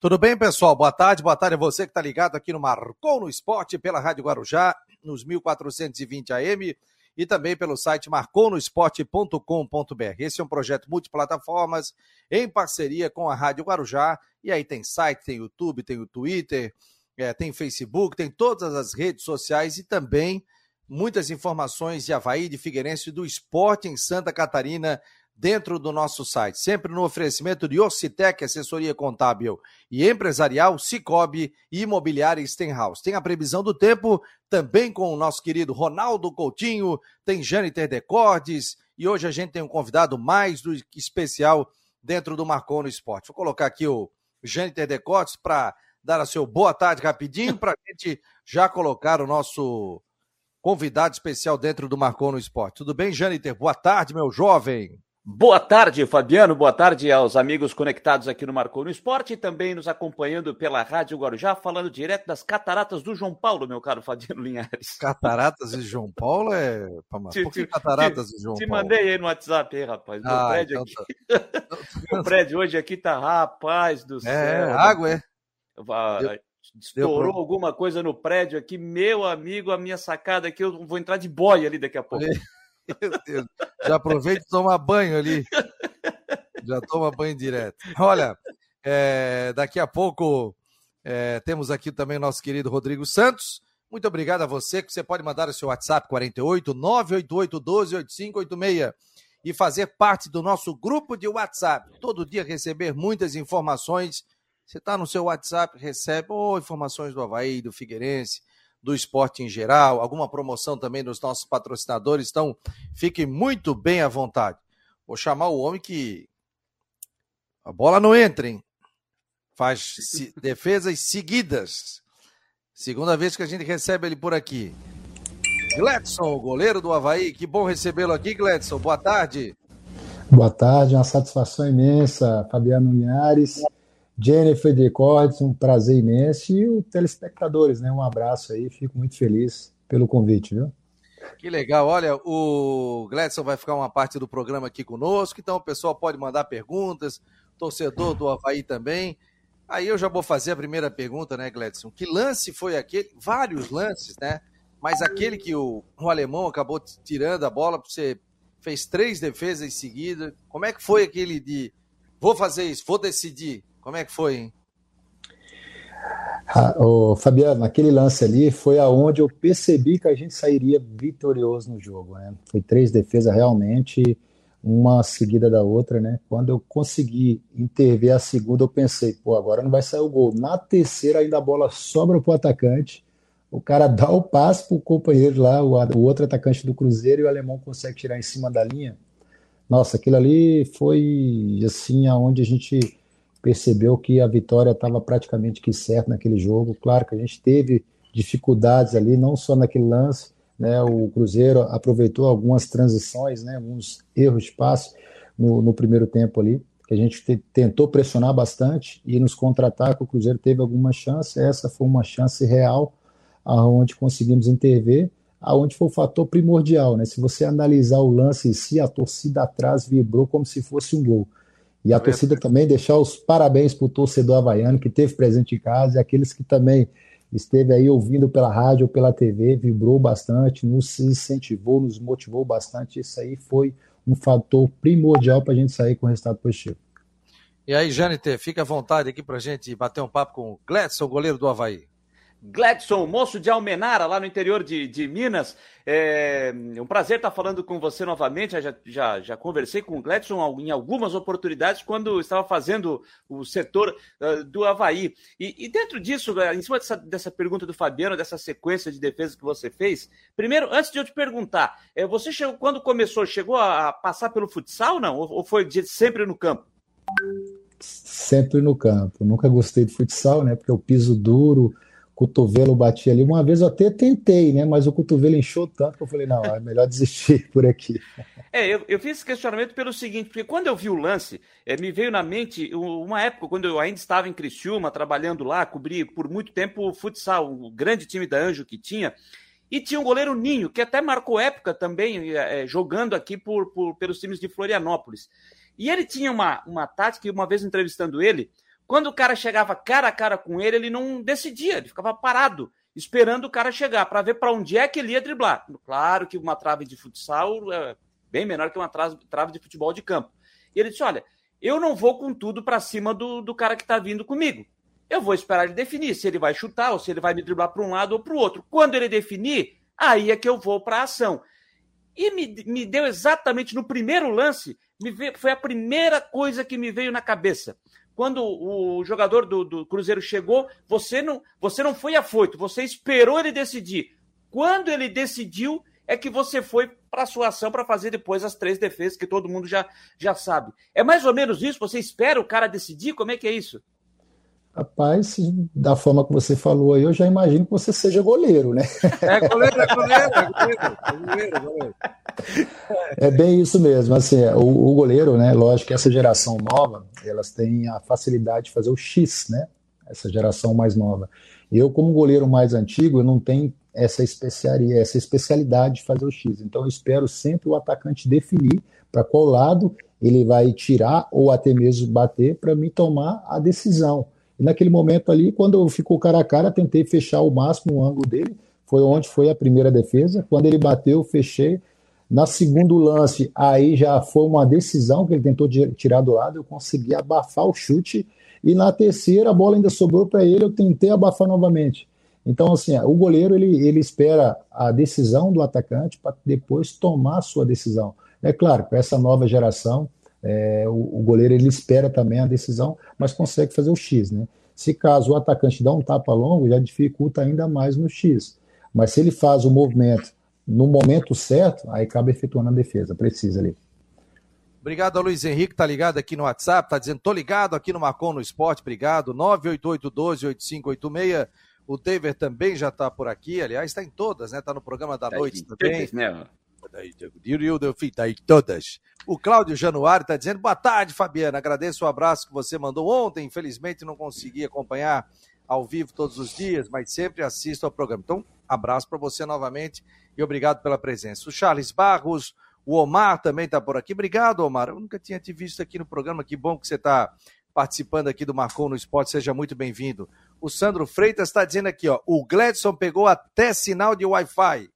Tudo bem, pessoal? Boa tarde, boa tarde a você que está ligado aqui no Marcou no Esporte pela Rádio Guarujá, nos 1420 AM e também pelo site marconosport.com.br. Esse é um projeto multiplataformas em parceria com a Rádio Guarujá. E aí tem site, tem YouTube, tem o Twitter, é, tem Facebook, tem todas as redes sociais e também muitas informações de Havaí, de Figueirense, do esporte em Santa Catarina dentro do nosso site. Sempre no oferecimento de Orcitec, assessoria contábil e empresarial, Cicobi e imobiliária Stenhouse. Tem a previsão do tempo também com o nosso querido Ronaldo Coutinho, tem Jâniter Decordes e hoje a gente tem um convidado mais do que especial dentro do Marcon no Esporte. Vou colocar aqui o Jâniter Decordes para dar a seu boa tarde rapidinho para a gente já colocar o nosso convidado especial dentro do Marcon no Esporte. Tudo bem, Jâniter? Boa tarde, meu jovem. Boa tarde, Fabiano. Boa tarde aos amigos conectados aqui no Marcou no Esporte e também nos acompanhando pela Rádio Guarujá, falando direto das cataratas do João Paulo, meu caro Fabiano Linhares. Cataratas de João Paulo é. Por que cataratas de João te Paulo? Te mandei aí no WhatsApp, aí, rapaz. Meu ah, prédio então aqui. Tá. o prédio hoje aqui tá, rapaz do é, céu. água, é? Estourou alguma coisa no prédio aqui, meu amigo, a minha sacada aqui, eu vou entrar de boia ali daqui a pouco. Meu Deus. Já aproveita e toma banho ali. Já toma banho direto. Olha, é, daqui a pouco é, temos aqui também o nosso querido Rodrigo Santos. Muito obrigado a você, que você pode mandar o seu WhatsApp 48 988 12 8586 e fazer parte do nosso grupo de WhatsApp. Todo dia receber muitas informações. Você está no seu WhatsApp, recebe oh, informações do Havaí, do Figueirense, do esporte em geral, alguma promoção também dos nossos patrocinadores. Então, fiquem muito bem à vontade. Vou chamar o homem que a bola não entra, hein? Faz defesas seguidas. Segunda vez que a gente recebe ele por aqui. Gledson, goleiro do Havaí. Que bom recebê-lo aqui, Gledson. Boa tarde. Boa tarde, uma satisfação imensa, Fabiano Linhares. Jennifer Decordes, um prazer imenso. E os telespectadores, né? Um abraço aí, fico muito feliz pelo convite, viu? Que legal. Olha, o Gladson vai ficar uma parte do programa aqui conosco, então o pessoal pode mandar perguntas, torcedor do Havaí também. Aí eu já vou fazer a primeira pergunta, né, Gladson? Que lance foi aquele? Vários lances, né? Mas aquele que o, o alemão acabou tirando a bola, você fez três defesas em seguida. Como é que foi aquele de vou fazer isso, vou decidir? Como é que foi, hein? Ah, oh, Fabiano, aquele lance ali foi aonde eu percebi que a gente sairia vitorioso no jogo. Né? Foi três defesas realmente, uma seguida da outra. Né? Quando eu consegui intervir a segunda, eu pensei, pô, agora não vai sair o gol. Na terceira, ainda a bola sobra para o atacante. O cara dá o passe para o companheiro lá, o, o outro atacante do Cruzeiro, e o alemão consegue tirar em cima da linha. Nossa, aquilo ali foi assim aonde a gente percebeu que a vitória estava praticamente que certa naquele jogo. Claro que a gente teve dificuldades ali, não só naquele lance, né? O Cruzeiro aproveitou algumas transições, né? Alguns erros de passe no, no primeiro tempo ali, que a gente te, tentou pressionar bastante e nos contra-ataques o Cruzeiro teve alguma chance. Essa foi uma chance real, aonde conseguimos intervir, aonde foi o fator primordial, né? Se você analisar o lance em si, a torcida atrás vibrou como se fosse um gol. E a é torcida também deixar os parabéns para o torcedor havaiano que teve presente em casa e aqueles que também esteve aí ouvindo pela rádio ou pela TV, vibrou bastante, nos incentivou, nos motivou bastante. Isso aí foi um fator primordial para a gente sair com o resultado positivo. E aí, Jâniter, fica à vontade aqui para a gente bater um papo com o Gladson, goleiro do Havaí. Gladson, moço de Almenara, lá no interior de, de Minas. É um prazer estar falando com você novamente. Já, já, já conversei com o Gladson em algumas oportunidades quando estava fazendo o setor uh, do Havaí. E, e, dentro disso, em cima dessa, dessa pergunta do Fabiano, dessa sequência de defesa que você fez, primeiro, antes de eu te perguntar, é, você chegou, quando começou, chegou a, passar pelo futsal, não? Ou, ou foi de, sempre no campo? Sempre no campo. Nunca gostei de futsal, né? Porque o piso duro cotovelo batia ali. Uma vez eu até tentei, né? Mas o cotovelo inchou tanto que eu falei, não, é melhor desistir por aqui. É, eu, eu fiz esse questionamento pelo seguinte, porque quando eu vi o lance, é, me veio na mente uma época, quando eu ainda estava em Criciúma, trabalhando lá, cobri por muito tempo o futsal, o grande time da Anjo que tinha, e tinha um goleiro Ninho, que até marcou época também, é, jogando aqui por, por, pelos times de Florianópolis. E ele tinha uma, uma tática, uma vez entrevistando ele, Quando o cara chegava cara a cara com ele, ele não decidia, ele ficava parado, esperando o cara chegar, para ver para onde é que ele ia driblar. Claro que uma trave de futsal é bem menor que uma trave de futebol de campo. E ele disse: Olha, eu não vou com tudo para cima do, do cara que está vindo comigo. Eu vou esperar ele definir se ele vai chutar ou se ele vai me driblar para um lado ou para o outro. Quando ele definir, aí é que eu vou para a ação. E me, me deu exatamente no primeiro lance, me veio, foi a primeira coisa que me veio na cabeça. Quando o jogador do, do Cruzeiro chegou, você não, você não foi afoito, você esperou ele decidir. Quando ele decidiu, é que você foi para a sua ação para fazer depois as três defesas que todo mundo já, já sabe. É mais ou menos isso? Você espera o cara decidir? Como é que é isso? Rapaz, da forma que você falou aí, eu já imagino que você seja goleiro, né? É goleiro, é goleiro, é goleiro, é goleiro, é goleiro. É bem isso mesmo. Assim, o, o, goleiro, né? Lógico que essa geração nova, elas têm a facilidade de fazer o X, né? Essa geração mais nova. Eu, como goleiro mais antigo, eu não tenho essa especiaria, essa especialidade de fazer o X. Então, eu espero sempre o atacante definir para qual lado ele vai tirar ou até mesmo bater para me tomar a decisão. E naquele momento ali, quando ficou cara a cara, tentei fechar o máximo o ângulo dele, foi onde foi a primeira defesa. Quando ele bateu, fechei. Na segundo lance, aí já foi uma decisão que ele tentou tirar do lado, eu consegui abafar o chute. E na terceira, a bola ainda sobrou para ele, eu tentei abafar novamente. Então, assim, o goleiro ele, ele espera a decisão do atacante para depois tomar a sua decisão. É claro, com essa nova geração, é, o, o, goleiro ele espera também a decisão, mas consegue fazer o X, né? Se caso o atacante dá um tapa longo, já dificulta ainda mais no X. Mas se ele faz o movimento no momento certo, aí acaba efetuando a defesa, precisa ali. Obrigado ao Luiz Henrique, tá ligado aqui no WhatsApp, tá dizendo, tô ligado aqui no Marcon no Esporte, obrigado, 988-12-8586. O David também já tá por aqui, aliás, está em todas, né? Tá no programa da tá noite também. Né? Tá em todas. O Cláudio Januário está dizendo: boa tarde, Fabiana. Agradeço o abraço que você mandou ontem. Infelizmente não consegui acompanhar ao vivo todos os dias, mas sempre assisto ao programa. Então, abraço para você novamente e obrigado pela presença. O Charles Barros, o Omar também está por aqui. Obrigado, Omar. Eu nunca tinha te visto aqui no programa. Que bom que você está participando aqui do Marcon no Esporte. Seja muito bem-vindo. O Sandro Freitas está dizendo aqui: ó, o Gladson pegou até sinal de Wi-Fi.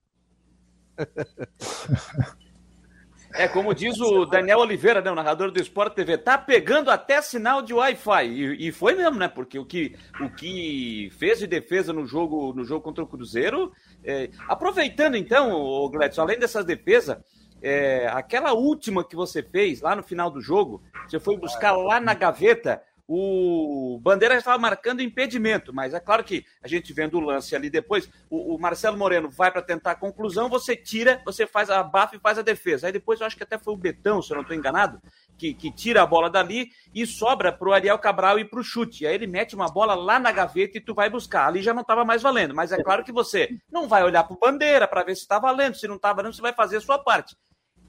É como diz o Daniel Oliveira, né, o narrador do Sport TV, tá pegando até sinal de Wi-Fi. E, e, foi mesmo, né? Porque o que, o que fez de defesa no jogo, no jogo contra o Cruzeiro. É... aproveitando então, o Gledson, além dessas defesas, é... aquela última que você fez lá no final do jogo, você foi buscar lá na gaveta o Bandeira estava marcando impedimento, mas é claro que a gente vendo o lance ali depois, o, o Marcelo Moreno vai para tentar a conclusão, você tira, você faz a bafa e faz a defesa. Aí depois eu acho que até foi o Betão, se eu não estou enganado, que, que, tira a bola dali e sobra para o Ariel Cabral ir para o chute. Aí ele mete uma bola lá na gaveta e tu vai buscar. Ali já não estava mais valendo, mas é claro que você não vai olhar para o Bandeira para ver se está valendo, se não está valendo, você vai fazer a sua parte.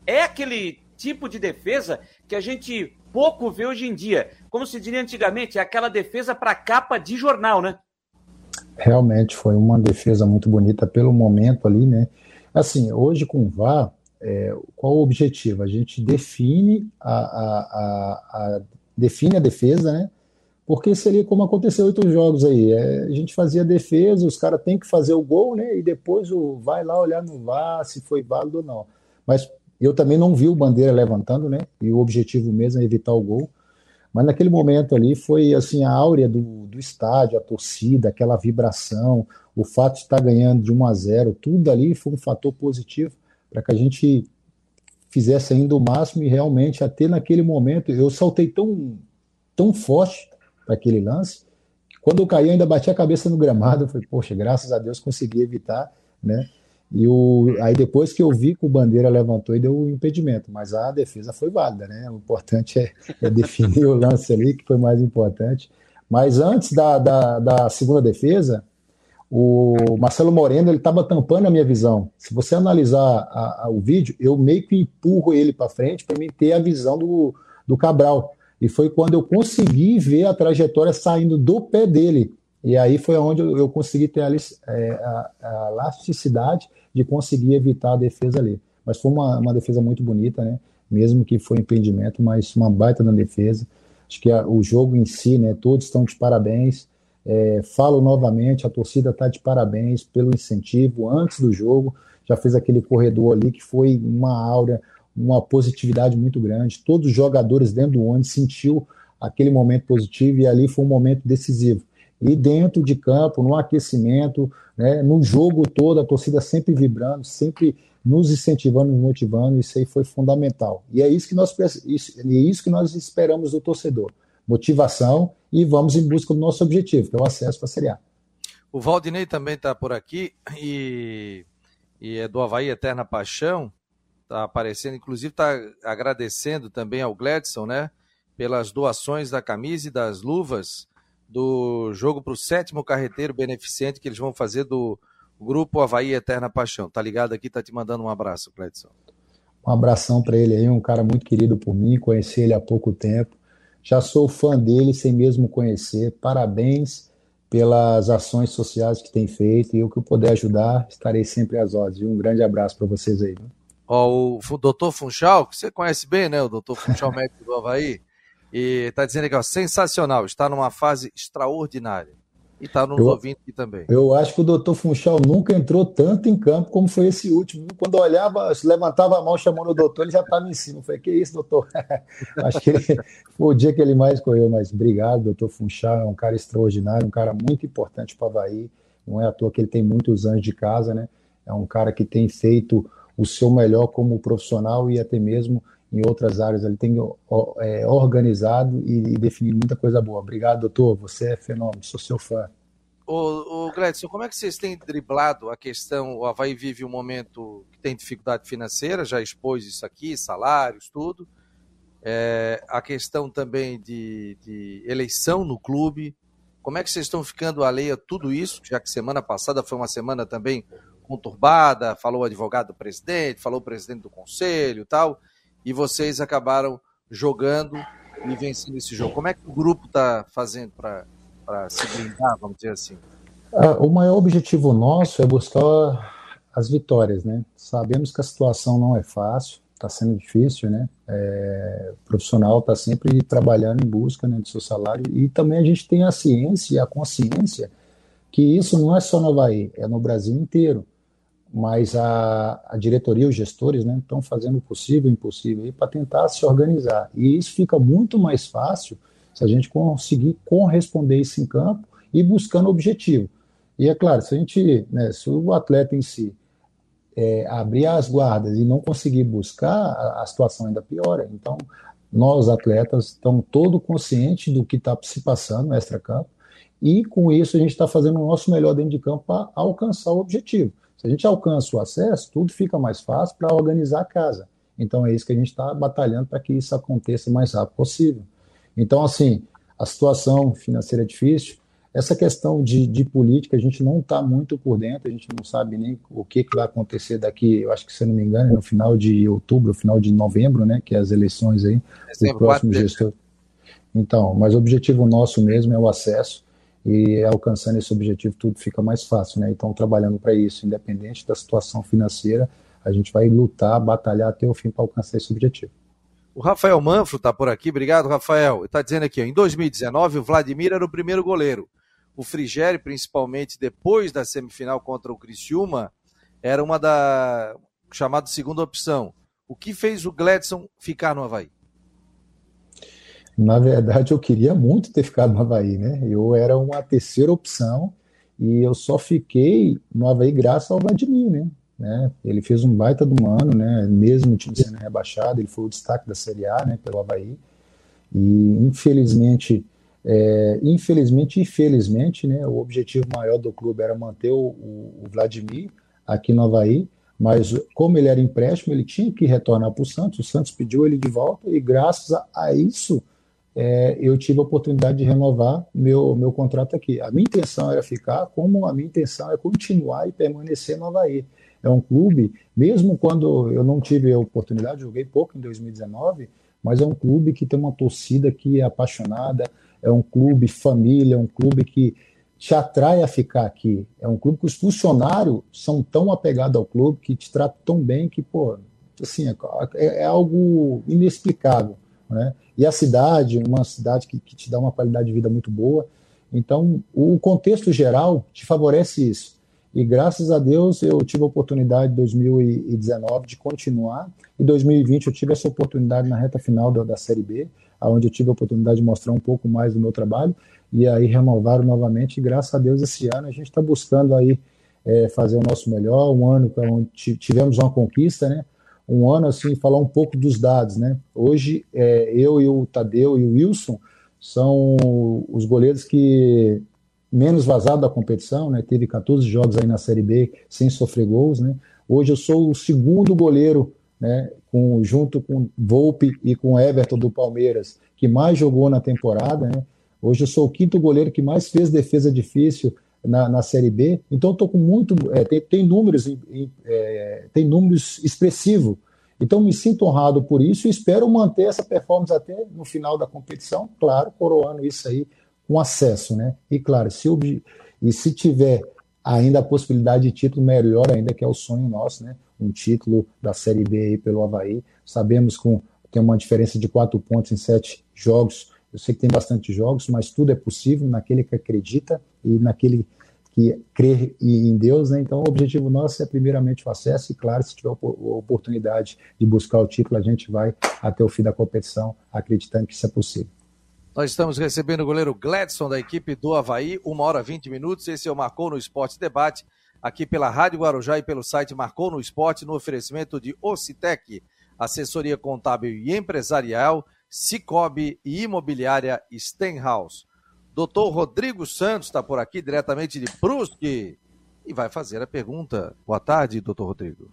É aquele tipo de defesa que a gente pouco vê hoje em dia. Como se diria antigamente, é aquela defesa para capa de jornal, né? Realmente foi uma defesa muito bonita pelo momento ali, né? Assim, hoje com o VAR, é, qual o objetivo? A gente define a, a, a, a, define a defesa, né? Porque seria como aconteceu outros jogos aí. É, a gente fazia defesa, os caras têm que fazer o gol, né? E depois o, vai lá olhar no VAR se foi válido ou não. Mas eu também não vi o Bandeira levantando, né? E o objetivo mesmo é evitar o gol. Mas naquele momento ali foi assim a áurea do, do estádio, a torcida, aquela vibração, o fato de estar ganhando de 1 a 0, tudo ali foi um fator positivo para que a gente fizesse ainda o máximo e realmente até naquele momento eu saltei tão tão forte para aquele lance quando eu caí ainda bati a cabeça no gramado, eu falei, poxa, graças a Deus consegui evitar, né? E o, aí depois que eu vi que o Bandeira levantou e deu o impedimento, mas a defesa foi válida, né? O importante é, é definir o lance ali, que foi mais importante. Mas antes da, da, da segunda defesa, o Marcelo Moreno ele estava tampando a minha visão. Se você analisar a, a, o vídeo, eu meio que empurro ele para frente para mim ter a visão do, do Cabral. E foi quando eu consegui ver a trajetória saindo do pé dele. E aí foi onde eu consegui ter a, é, a, a elasticidade de conseguir evitar a defesa ali. Mas foi uma, uma defesa muito bonita, né? Mesmo que foi impedimento, mas uma baita na defesa. Acho que a, o jogo em si, né, todos estão de parabéns. É, falo novamente, a torcida está de parabéns pelo incentivo antes do jogo. Já fez aquele corredor ali que foi uma aura, uma positividade muito grande. Todos os jogadores dentro do ônibus sentiu aquele momento positivo e ali foi um momento decisivo. E dentro de campo, no aquecimento, né, no jogo todo, a torcida sempre vibrando, sempre nos incentivando, nos motivando, isso aí foi fundamental. E é isso que nós, isso, é isso que nós esperamos do torcedor. Motivação e vamos em busca do nosso objetivo, que é o acesso para a Série A. O Valdinei também está por aqui e, e é do Havaí Eterna Paixão, está aparecendo, inclusive está agradecendo também ao Gladson, né, pelas doações da camisa e das luvas do jogo para o sétimo carreteiro beneficente que eles vão fazer do Grupo Havaí Eterna Paixão. Tá ligado aqui, tá te mandando um abraço, Cledson. Um abração para ele aí, um cara muito querido por mim, conheci ele há pouco tempo. Já sou fã dele sem mesmo conhecer. Parabéns pelas ações sociais que tem feito e o que eu puder ajudar, estarei sempre às ordens. Um grande abraço para vocês aí. Ó, o doutor Funchal, que você conhece bem, né? O doutor Funchal, médico do Havaí. E está dizendo aqui, ó, sensacional, está numa fase extraordinária. E está nos eu, ouvindo aqui também. Eu acho que o doutor Funchal nunca entrou tanto em campo como foi esse último. Quando olhava, levantava a mão chamando o doutor, ele já estava em cima. Eu falei, que isso, doutor? acho que ele, foi o dia que ele mais correu. Mas obrigado, doutor Funchal, é um cara extraordinário, um cara muito importante para o Havaí. Não é à toa que ele tem muitos anos de casa, né? É um cara que tem feito o seu melhor como profissional e até mesmo em outras áreas. Ele tem é, organizado e, e definido muita coisa boa. Obrigado, doutor. Você é fenômeno, sou seu fã. Ô, ô Gledson, como é que vocês têm driblado a questão? O Havaí vive um momento que tem dificuldade financeira, já expôs isso aqui, salários, tudo. É, a questão também de, de, eleição no clube. Como é que vocês estão ficando alheia a tudo isso? Já que semana passada foi uma semana também conturbada, falou o advogado do presidente, falou o presidente do conselho tal e vocês acabaram jogando e vencendo esse jogo. Como é que o grupo está fazendo para se blindar, vamos dizer assim? Ah, o maior objetivo nosso é buscar as vitórias, né? Sabemos que a situação não é fácil, está sendo difícil, né? É, o profissional está sempre trabalhando em busca né, do seu salário e também a gente tem a ciência e a consciência que isso não é só no Havaí, é no Brasil inteiro mas a, a diretoria, os gestores, né, estão fazendo o possível e o impossível para tentar se organizar. E isso fica muito mais fácil se a gente conseguir corresponder isso em campo e buscando objetivo. E é claro, se a gente, né, se o atleta em si é, abrir as guardas e não conseguir buscar, a, a situação ainda piora. Então, nós atletas estamos todo conscientes do que está se passando no extra-campo e com isso a gente está fazendo o nosso melhor dentro de campo para alcançar o objetivo. Se a gente alcança o acesso, tudo fica mais fácil para organizar a casa. Então é isso que a gente está batalhando para que isso aconteça o mais rápido possível. Então, assim, a situação financeira é difícil. Essa questão de, de política, a gente não está muito por dentro, a gente não sabe nem o que, que vai acontecer daqui, eu acho que, se eu não me engano, no final de outubro, final de novembro, né, que é as eleições aí, do próximo gestor. Então, mas o objetivo nosso mesmo é o acesso e alcançando esse objetivo tudo fica mais fácil, né? Então, trabalhando para isso, independente da situação financeira, a gente vai lutar, batalhar até o fim para alcançar esse objetivo. O Rafael Manfro está por aqui, obrigado, Rafael. Está dizendo aqui, ó, em 2019, o Vladimir era o primeiro goleiro. O Frigério, principalmente depois da semifinal contra o Criciúma, era uma da chamada segunda opção. O que fez o Gladson ficar no Havaí? Na verdade, eu queria muito ter ficado no Havaí, né? Eu era uma terceira opção e eu só fiquei no Havaí graças ao Vladimir, né? né? Ele fez um baita do ano, né? Mesmo o time sendo rebaixado, ele foi o destaque da Série A, né? Pelo Havaí. E infelizmente, é, infelizmente e felizmente, né? O objetivo maior do clube era manter o, o Vladimir aqui no Havaí, mas como ele era empréstimo, ele tinha que retornar para o Santos. O Santos pediu ele de volta e graças a, a isso é, eu tive a oportunidade de renovar meu, meu contrato aqui. A minha intenção era ficar, como a minha intenção é continuar e permanecer no Havaí. É um clube, mesmo quando eu não tive a oportunidade, joguei pouco em 2019, mas é um clube que tem uma torcida que é apaixonada, é um clube família, é um clube que te atrai a ficar aqui. É um clube que os funcionários são tão apegados ao clube, que te tratam tão bem que, pô, assim, é, é algo inexplicável né? E a cidade, uma cidade que, que te dá uma qualidade de vida muito boa. Então, o contexto geral te favorece isso. E graças a Deus eu tive a oportunidade em 2019 de continuar. Em 2020 eu tive essa oportunidade na reta final da, da Série B, onde eu tive a oportunidade de mostrar um pouco mais do meu trabalho. E aí renovaram novamente. E graças a Deus esse ano a gente está buscando aí é, fazer o nosso melhor. Um ano onde tivemos uma conquista, né? Um ano assim, falar um pouco dos dados, né? Hoje é, eu e o Tadeu e o Wilson são os goleiros que menos vazado da competição, né? Teve 14 jogos aí na Série B sem sofrer gols, né? Hoje eu sou o segundo goleiro, né? Com, junto com Volpe e com Everton do Palmeiras, que mais jogou na temporada, né? Hoje eu sou o quinto goleiro que mais fez defesa difícil na, na Série B. Então estou com muito, é, tem, tem, números, é, tem números expressivos. Então me sinto honrado por isso e espero manter essa performance até no final da competição, claro, coroando isso aí com acesso, né? E claro, se e se tiver ainda a possibilidade de título, melhor ainda, que é o sonho nosso, né? Um título da Série B aí pelo Havaí. Sabemos que tem uma diferença de quatro pontos em sete jogos. Eu sei que tem bastante jogos, mas tudo é possível naquele que acredita e naquele que crê em Deus, né? Então, o objetivo nosso é primeiramente o acesso e, claro, se tiver oportunidade de buscar o título, a gente vai até o fim da competição, acreditando que isso é possível. Nós estamos recebendo o goleiro Gladson da equipe do Havaí, uma hora e 20 minutos. Esse é o Marcou no Esporte Debate, aqui pela Rádio Guarujá e pelo site Marcou no Esporte, no oferecimento de Ocitec, assessoria contábil e empresarial, Cicobi e imobiliária Stenhouse. Doutor Rodrigo Santos está por aqui, diretamente de Brusque, e vai fazer a pergunta. Boa tarde, doutor Rodrigo.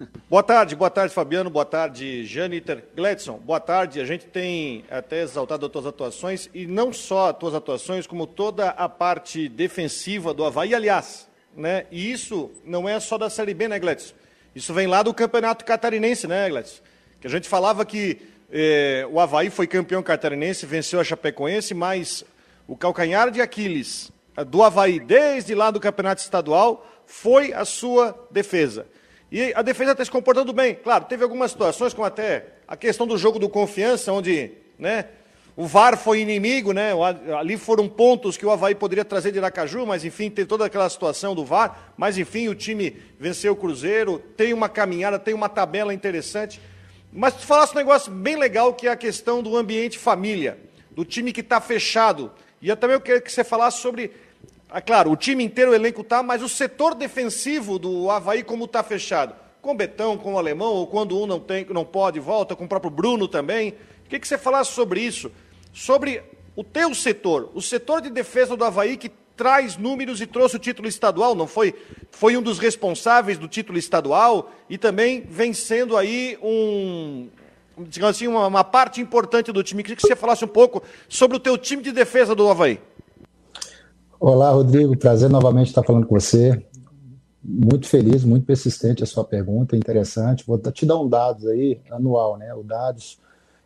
Boa tarde, boa tarde, Fabiano. Boa tarde, Janiter Gledson. Boa tarde. A gente tem até exaltado as tuas atuações e não só as tuas atuações, como toda a parte defensiva do Havaí. Aliás, né? E isso não é só da Série B, né, Gledson? Isso vem lá do Campeonato Catarinense, né, Gledson? Que a gente falava que eh, o Havaí foi campeão catarinense, venceu a Chapecoense, mas o calcanhar de Aquiles do Havaí, desde lá do Campeonato Estadual, foi a sua defesa. E a defesa está se comportando bem. Claro, teve algumas situações, como até a questão do jogo do confiança, onde né, o VAR foi inimigo, né, ali foram pontos que o Havaí poderia trazer de Aracaju, mas enfim, tem toda aquela situação do VAR. Mas enfim, o time venceu o Cruzeiro, tem uma caminhada, tem uma tabela interessante. Mas tu falasse um negócio bem legal que é a questão do ambiente família, do time que está fechado. E eu também quero que você falasse sobre ah, claro, o time inteiro, o elenco tá, mas o setor defensivo do Havaí, como está fechado? Com o Betão, com o Alemão, ou quando um não, tem, não pode, volta, com o próprio Bruno também. O que, você falasse sobre isso? Sobre o teu setor, o setor de defesa do Havaí que traz números e trouxe o título estadual, não foi? Foi um dos responsáveis do título estadual e também vem sendo aí um, digamos assim, uma, uma parte importante do time. Queria que você falasse um pouco sobre o teu time de defesa do Havaí. Olá, Rodrigo. Prazer novamente estar falando com você. Muito feliz, muito persistente a sua pergunta, interessante. Vou te dar um dados aí, anual, né? O dados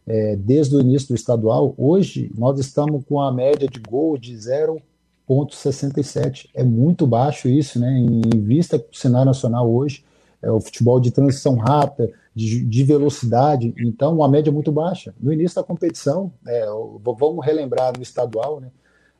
é, desde o início do estadual. Hoje nós estamos com a média de gol de 0,67. É muito baixo isso, né? Em vista do cenário nacional hoje, é o futebol de transição rápida, de, de, velocidade, então uma média muito baixa. No início da competição, é, vamos relembrar no estadual, né?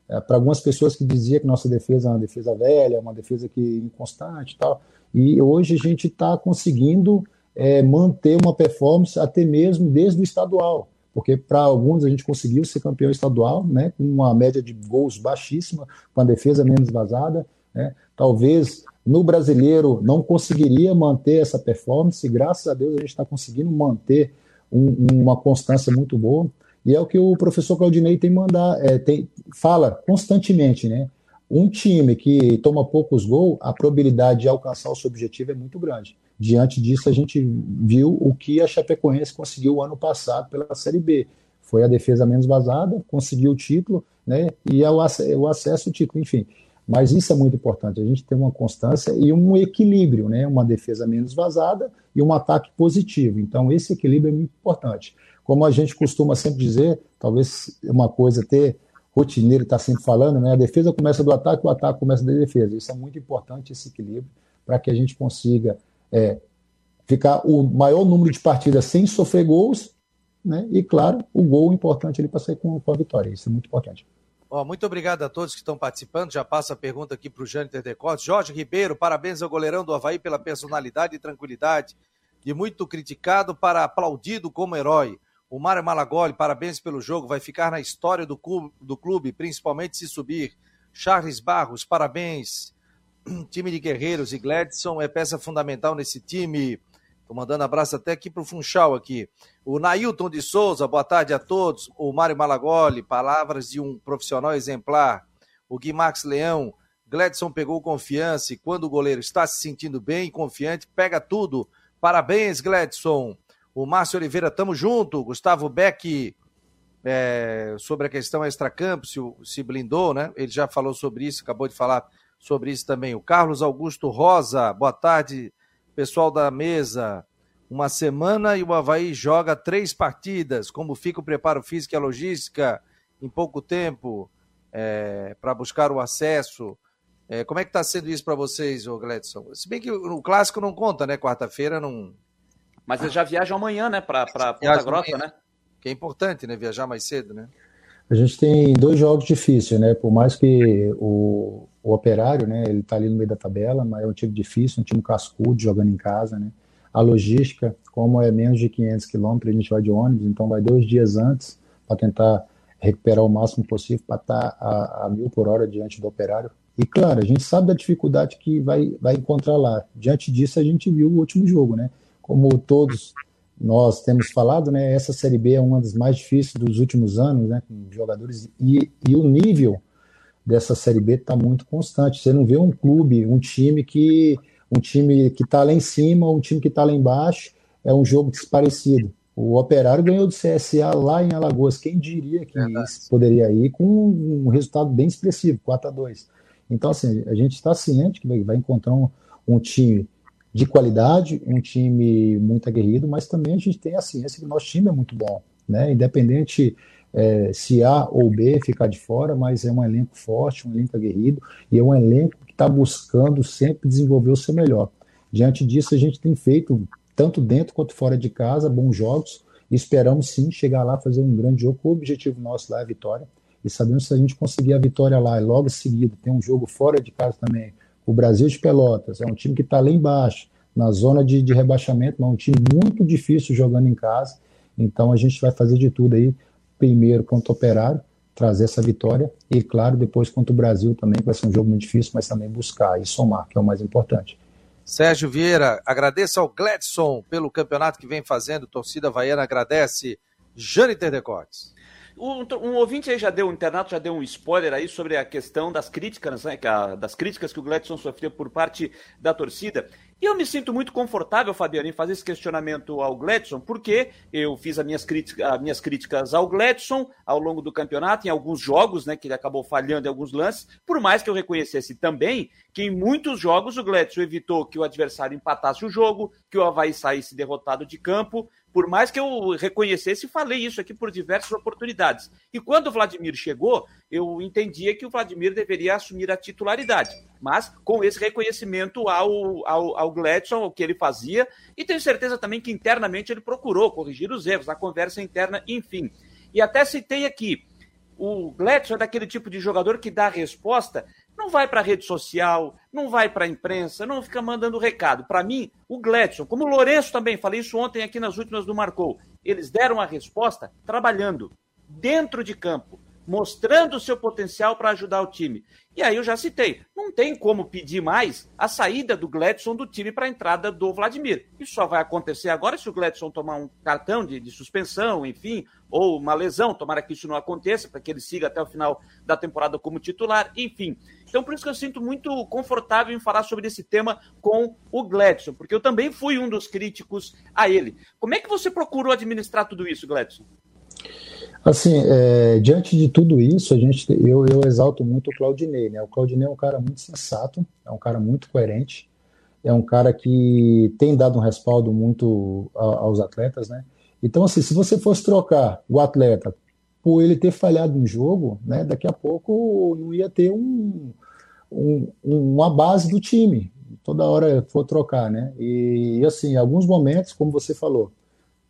é, para algumas pessoas que diziam que nossa defesa é uma defesa velha, uma defesa que inconstante e tal. E hoje a gente está conseguindo é, manter uma performance até mesmo desde o estadual, porque para alguns a gente conseguiu ser campeão estadual, né, com uma média de gols baixíssima, com a defesa menos vazada. Né. Talvez no brasileiro não conseguiria manter essa performance, graças a Deus a gente está conseguindo manter um, uma constância muito boa. E é o que o professor Claudinei tem mandar, é, tem, fala constantemente, né? Um time que toma poucos gols, a probabilidade de alcançar o seu objetivo é muito grande. Diante disso, a gente viu o que a Chapecoense conseguiu ano passado pela Série B. Foi a defesa menos vazada, conseguiu o título, né? E é o, o acesso ao título, enfim. Mas isso é muito importante, a gente tem uma constância e um equilíbrio, né? Uma defesa menos vazada e um ataque positivo. Então, esse equilíbrio é muito importante. Como a gente costuma sempre dizer, talvez uma coisa ter rotineiro está sempre falando, né? A defesa começa do ataque, o ataque começa da defesa. Isso é muito importante, esse equilíbrio, para que a gente consiga é, ficar o maior número de partidas sem sofrer gols né? E claro, o gol importante ali para sair com, com a vitória. Isso é muito importante. Muito obrigado a todos que estão participando. Já passa a pergunta aqui para o Jâniter Decotes. Jorge Ribeiro, parabéns ao goleirão do Havaí pela personalidade e tranquilidade. De muito criticado para aplaudido como herói. O Mário Malagoli, parabéns pelo jogo. Vai ficar na história do clube, do clube, principalmente se subir. Charles Barros, parabéns. Time de Guerreiros e Gladson é peça fundamental nesse time. Estou mandando abraço até aqui para o Funchal aqui. O Nailton de Souza, boa tarde a todos. O Mário Malagoli, palavras de um profissional exemplar. O Gui Max Leão, Gladson pegou confiança e quando o goleiro está se sentindo bem e confiante, pega tudo. Parabéns, Gladson. O Márcio Oliveira, tamo junto. Gustavo Beck, é, sobre a questão extracampo, se, se blindou, né? Ele já falou sobre isso, acabou de falar sobre isso também. O Carlos Augusto Rosa, boa tarde pessoal da mesa, uma semana e o Havaí joga três partidas. Como fica o preparo físico e a logística em pouco tempo é, para buscar o acesso? É, como é que está sendo isso para vocês, ô Gledson? Se bem que o, clássico não conta, né? Quarta-feira não. Mas eles já viajam amanhã, né? Para Ponta Grossa, amanhã, né? Que é importante, né? Viajar mais cedo, né? A gente tem dois jogos difíceis, né? Por mais que o, o operário, né? Ele está ali no meio da tabela, mas é um time difícil, um time cascudo, jogando em casa, né? A logística, como é menos de 500 quilômetros, a gente vai de ônibus, então vai dois dias antes para tentar recuperar o máximo possível para estar tá a, a, mil por hora diante do operário. E claro, a gente sabe da dificuldade que vai, vai encontrar lá. Diante disso, a gente viu o último jogo, né? Como todos nós temos falado, né, essa Série B é uma das mais difíceis dos últimos anos, né, com jogadores, e, e o nível dessa Série B está muito constante. Você não vê um clube, um time que um time que está lá em cima, um time que está lá embaixo, é um jogo desparecido. O Operário ganhou do CSA lá em Alagoas. Quem diria que isso poderia ir com um resultado bem expressivo, 4 a 2 Então, assim, a gente está ciente que vai encontrar um, um time de qualidade, um time muito aguerrido, mas também a gente tem a ciência que o nosso time é muito bom, né? Independente é, se A ou B ficar de fora, mas é um elenco forte, um elenco aguerrido e é um elenco que está buscando sempre desenvolver o seu melhor. Diante disso, a gente tem feito, tanto dentro quanto fora de casa, bons jogos e esperamos sim chegar lá fazer um grande jogo. O objetivo nosso lá é a vitória e sabemos que se a gente conseguir a vitória lá e logo em seguida tem um jogo fora de casa também o Brasil de Pelotas é um time que está lá embaixo, na zona de, de rebaixamento, mas é um time muito difícil jogando em casa. Então a gente vai fazer de tudo aí, primeiro contra o Operário, trazer essa vitória, e claro, depois contra o Brasil também, que vai ser um jogo muito difícil, mas também buscar e somar, que é o mais importante. Sérgio Vieira, agradeço ao Gladson pelo campeonato que vem fazendo, torcida Havaiana agradece. Jane Terdecotes. Um, um, ouvinte aí já deu, o internato já deu um spoiler aí sobre a questão das críticas, né, das críticas que o Gladson sofreu por parte da torcida. E eu me sinto muito confortável, Fabiano, em fazer esse questionamento ao Gladson, porque eu fiz as minhas, crítica, as minhas críticas ao Gladson ao longo do campeonato, em alguns jogos, né, que ele acabou falhando em alguns lances, por mais que eu reconhecesse também que em muitos jogos o Gladson evitou que o adversário empatasse o jogo, que o Havaí saísse derrotado de campo, por mais que eu reconhecesse falei isso aqui por diversas oportunidades. E quando o Vladimir chegou, eu entendia que o Vladimir deveria assumir a titularidade, mas com esse reconhecimento ao, ao, ao Gladson, o que ele fazia, e tenho certeza também que internamente ele procurou corrigir os erros, a conversa interna, enfim. E até citei aqui, o Gladson é daquele tipo de jogador que dá resposta não vai para a rede social, não vai para a imprensa, não fica mandando recado. Para mim, o Gladson, como o Lourenço também, falei isso ontem aqui nas últimas do Marcou, eles deram a resposta trabalhando, dentro de campo, mostrando o seu potencial para ajudar o time. E aí eu já citei, não tem como pedir mais a saída do Gladson do time para a entrada do Vladimir. Isso só vai acontecer agora se o Gladson tomar um cartão de, de suspensão, enfim, ou uma lesão, tomara que isso não aconteça, para que ele siga até o final da temporada como titular, enfim. Então por isso que eu sinto muito confortável em falar sobre esse tema com o Gladson, porque eu também fui um dos críticos a ele. Como é que você procurou administrar tudo isso, Gladson? Assim, é, diante de tudo isso, a gente, eu, eu exalto muito o Claudinei, né? O Claudinei é um cara muito sensato, é um cara muito coerente, é um cara que tem dado um respaldo muito a, aos atletas, né? Então, assim, se você fosse trocar o atleta por ele ter falhado no jogo, né? Daqui a pouco não ia ter um, um uma base do time. Toda hora for trocar, né? E, assim, em alguns momentos, como você falou,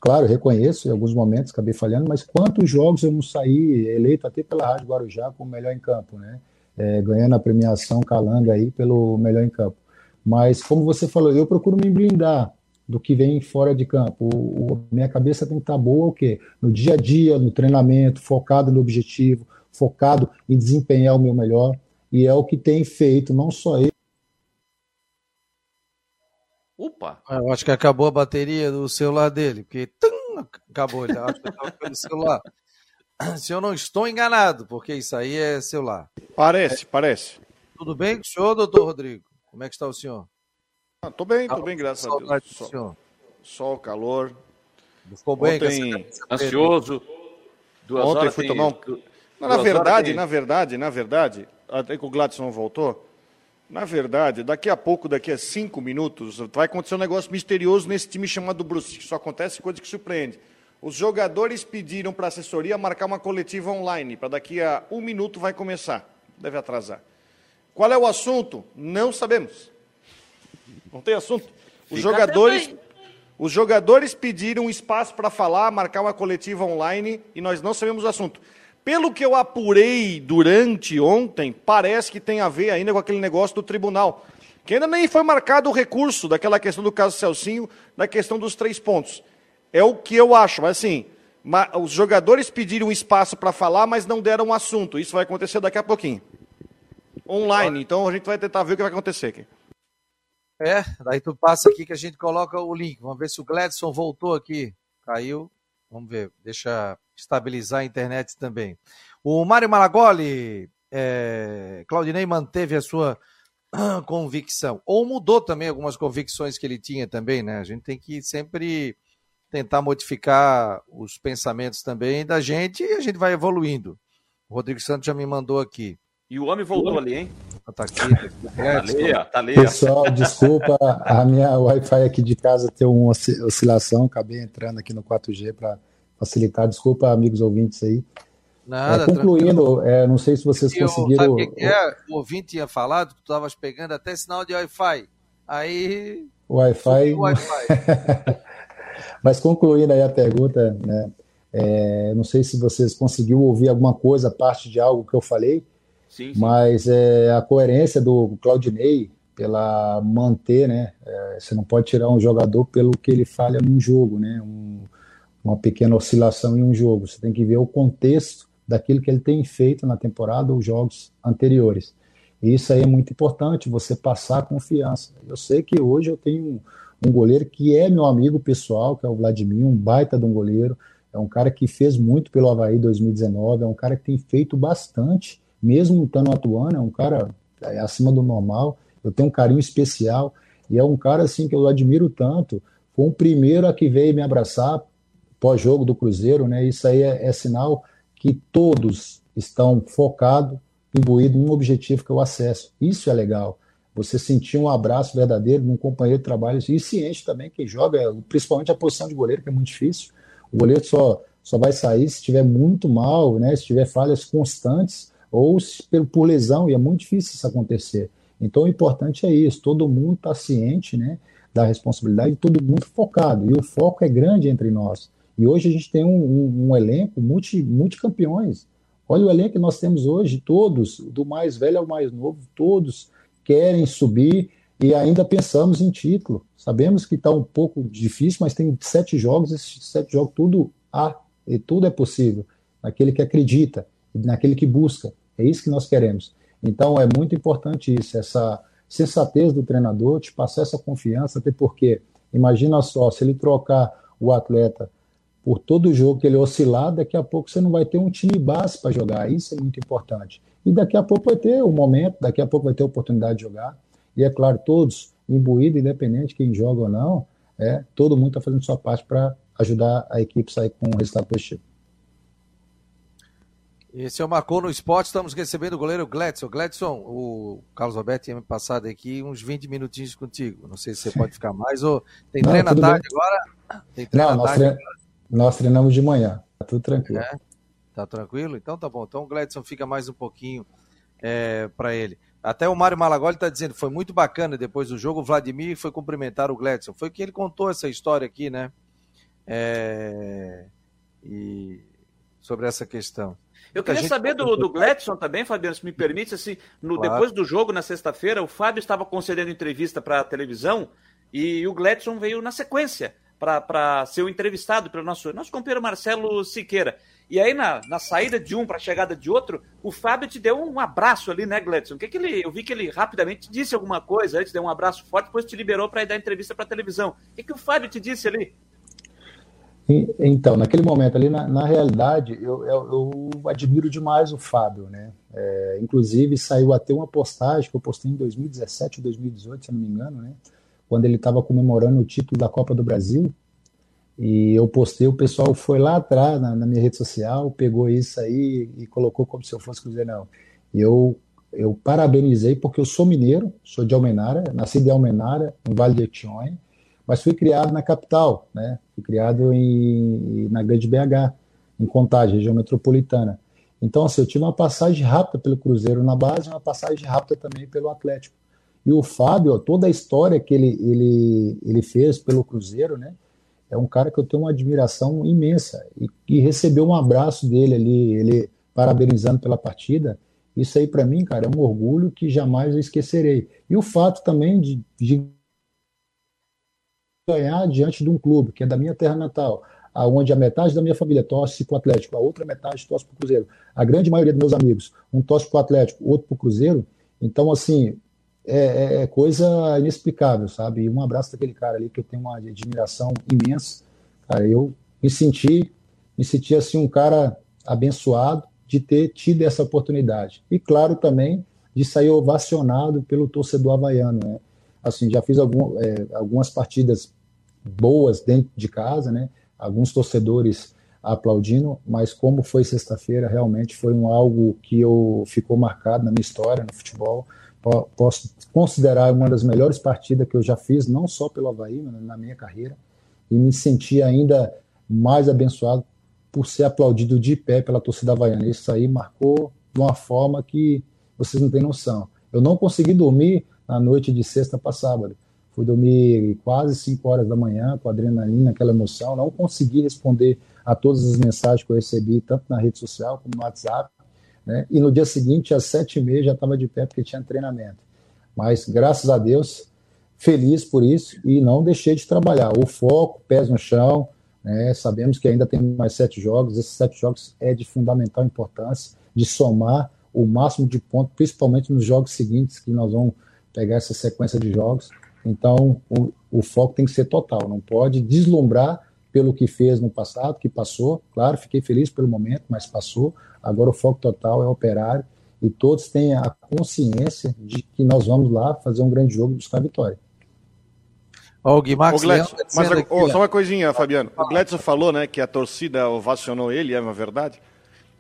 claro, reconheço, em alguns momentos acabei falhando, mas quantos jogos eu não saí eleito até pela Rádio Guarujá como melhor em campo, né? É, ganhando a premiação Calanga aí pelo melhor em campo. Mas, como você falou, eu procuro me blindar do que vem fora de campo. O, o, minha cabeça tem que estar boa o quê? No dia a dia, no treinamento, focado no objetivo, focado em desempenhar o meu melhor. E é o que tem feito, não só ele. Opa! Ah, eu acho que acabou a bateria do celular dele, porque tum, acabou, ele acho que estava pelo celular. Se eu não estou enganado, porque isso aí é celular. Parece, é. parece. Tudo bem com o senhor, doutor Rodrigo? Como é que está o senhor? Estou ah, bem, estou bem, graças a Deus. Sol, sol, calor. Ficou bem, Ontem... ansioso. Duas Ontem fui tomar um... na verdade, na verdade, na verdade, até que o Gladson voltou, na verdade, daqui a pouco, daqui a cinco minutos, vai acontecer um negócio misterioso nesse time chamado Bruce. Só acontece coisa que surpreende. Os jogadores pediram para a assessoria marcar uma coletiva online, para daqui a um minuto vai começar. Deve atrasar. Qual é o assunto? Não sabemos. Não tem assunto. Os jogadores, os jogadores pediram espaço para falar, marcar uma coletiva online e nós não sabemos o assunto. Pelo que eu apurei durante ontem, parece que tem a ver ainda com aquele negócio do tribunal. Que ainda nem foi marcado o recurso daquela questão do caso Celcinho, da questão dos três pontos. É o que eu acho, mas assim, os jogadores pediram espaço para falar, mas não deram um assunto. Isso vai acontecer daqui a pouquinho. Online, então a gente vai tentar ver o que vai acontecer aqui. É, daí tu passa aqui que a gente coloca o link. Vamos ver se o Gladson voltou aqui. Caiu. Vamos ver. Deixa estabilizar a internet também. O Mário Malagoli, é, Claudinei manteve a sua convicção. Ou mudou também algumas convicções que ele tinha também, né? A gente tem que sempre tentar modificar os pensamentos também da gente e a gente vai evoluindo. O Rodrigo Santos já me mandou aqui. E o homem voltou ali, hein? Tá aqui, tá ali, ó, tá ali. Pessoal, desculpa, a minha Wi-Fi aqui de casa tem uma oscilação, acabei entrando aqui no 4G para facilitar. Desculpa, amigos ouvintes aí. Nada, é, concluindo, é, não sei se vocês e conseguiram. Sabe o que, é? O ouvinte tinha falado que tu estavas pegando até sinal de Wi-Fi. Aí. Wi-Fi. Wi Mas concluindo aí a pergunta, né? É, não sei se vocês conseguiram ouvir alguma coisa, parte de algo que eu falei. Sim. Mas é, a coerência do Claudinei pela manter, né? É, você não pode tirar um jogador pelo que ele falha num jogo, né? Um, uma pequena oscilação em um jogo. Você tem que ver o contexto daquilo que ele tem feito na temporada ou jogos anteriores. E isso aí é muito importante, você passar confiança. Eu sei que hoje eu tenho um, um goleiro que é meu amigo pessoal, que é o Vladimir, um baita de um goleiro. É um cara que fez muito pelo Havaí 2019, é um cara que tem feito bastante mesmo estando atuando, é um cara é, acima do normal, eu tenho um carinho especial, e é um cara assim que eu admiro tanto, foi o primeiro a que veio me abraçar pós-jogo do Cruzeiro, né? Isso aí é, é sinal que todos estão focados, imbuídos num objetivo que é o acesso. Isso é legal. Você sentir um abraço verdadeiro de um companheiro de trabalho e ciente também que joga, principalmente a posição de goleiro, que é muito difícil. O goleiro só, só vai sair se estiver muito mal, né? Se tiver falhas constantes ou por lesão, e é muito difícil isso acontecer. Então, o importante é isso, todo mundo está ciente né, da responsabilidade, todo mundo focado, e o foco é grande entre nós. E hoje a gente tem um, um, um elenco multi, multicampeões. Olha o elenco que nós temos hoje, todos, do mais velho ao mais novo, todos querem subir e ainda pensamos em título. Sabemos que está um pouco difícil, mas tem sete jogos, esses sete jogos tudo há, e tudo é possível. Aquele que acredita, naquele que busca. É isso que nós queremos. Então é muito importante isso, essa sensatez do treinador, te passar essa confiança, até porque, imagina só, se ele trocar o atleta por todo jogo que ele oscilar, daqui a pouco você não vai ter um time base para jogar. Isso é muito importante. E daqui a pouco vai ter o um momento, daqui a pouco vai ter a oportunidade de jogar. E é claro, todos imbuídos, independente quem joga ou não, é, todo mundo está fazendo sua parte para ajudar a equipe a sair com um resultado positivo. Esse é o Marcou no Esporte, estamos recebendo o goleiro Gladson. Gladson, o Carlos Alberto tinha me passado aqui uns 20 minutinhos contigo. Não sei se você pode ficar mais ou tem Não, treino à tarde bem. agora? Tem treino Não, nós, tarde nós, treinamos de manhã, tá tudo tranquilo. É? Tá tranquilo? Então tá bom. Então o Gladson fica mais um pouquinho é, para ele. Até o Mário Malagoli está dizendo, foi muito bacana depois do jogo, o Vladimir foi cumprimentar o Gladson. Foi que ele contou essa história aqui, né? é, e sobre essa questão. Eu queria saber do, do Gladson também, Fabiano, se me permite, assim, no, claro. depois do jogo, na sexta-feira, o Fábio estava concedendo entrevista para a televisão e o Gladson veio na sequência para ser o entrevistado pelo nosso, nosso companheiro Marcelo Siqueira. E aí, na, na saída de um para a chegada de outro, o Fábio te deu um abraço ali, né, Gladson? O que, que ele. Eu vi que ele rapidamente disse alguma coisa, antes deu um abraço forte, depois te liberou para ir dar entrevista para a televisão. O que, que o Fábio te disse ali? Então, naquele momento ali, na, na realidade, eu, eu, eu, admiro demais o Fábio, né? É, inclusive, saiu até uma postagem que eu postei em 2017 ou 2018, se não me engano, né? Quando ele estava comemorando o título da Copa do Brasil. E eu postei, o pessoal foi lá atrás, na, na minha rede social, pegou isso aí e colocou como se eu fosse Cruzeirão. E eu, eu parabenizei, porque eu sou mineiro, sou de Almenara, nasci de Almenara, no Vale de Etionha, mas fui criado na capital, né? Fui criado em, na grande BH, em Contagem, região metropolitana. Então, assim, eu tive uma passagem rápida pelo Cruzeiro na base, uma passagem rápida também pelo Atlético. E o Fábio, toda a história que ele, ele, ele fez pelo Cruzeiro, né? É um cara que eu tenho uma admiração imensa. E, e recebeu um abraço dele ali, ele parabenizando pela partida. Isso aí, para mim, cara, é um orgulho que jamais eu esquecerei. E o fato também de, de ganhar diante de um clube, que é da minha terra natal, aonde a metade da minha família torce para o Atlético, a outra metade torce para o Cruzeiro. A grande maioria dos meus amigos, um torce para o Atlético, outro para o Cruzeiro. Então, assim, é, é, é, coisa inexplicável, sabe? E um abraço daquele cara ali que eu tenho uma admiração imensa. Cara, eu me senti, me senti assim um cara abençoado de ter tido essa oportunidade. E claro também de sair ovacionado pelo torcedor havaiano, né? Assim, já fiz algum, é, algumas partidas boas dentro de casa, né? Alguns torcedores aplaudindo, mas como foi sexta-feira, realmente foi um algo que eu ficou marcado na minha história no futebol. Posso considerar uma das melhores partidas que eu já fiz, não só pelo Havaí, mas na minha carreira, e me senti ainda mais abençoado por ser aplaudido de pé pela torcida havaiana. Isso aí marcou de uma forma que vocês não têm noção. Eu não consegui dormir na noite de sexta para sábado. Fui dormir quase 5 horas da manhã, com adrenalina, aquela emoção. Não consegui responder a todas as mensagens que eu recebi, tanto na rede social como no WhatsApp. Né? E no dia seguinte, às sete e meia, já estava de pé porque tinha treinamento. Mas, graças a Deus, feliz por isso e não deixei de trabalhar. O foco, pés no chão, né? sabemos que ainda tem mais sete jogos. Esses sete jogos é de fundamental importância, de somar o máximo de pontos, principalmente nos jogos seguintes, que nós vamos pegar essa sequência de jogos. Então, o, o foco tem que ser total, não pode deslumbrar pelo que fez no passado, que passou. Claro, fiquei feliz pelo momento, mas passou. Agora o foco total é operário e todos têm a consciência de que nós vamos lá fazer um grande jogo e buscar a vitória. Ó, o Guimarães Gledson, mas a, oh, só uma coisinha, Fabiano. O Gledson falou, né, que a torcida ovacionou ele, é uma verdade.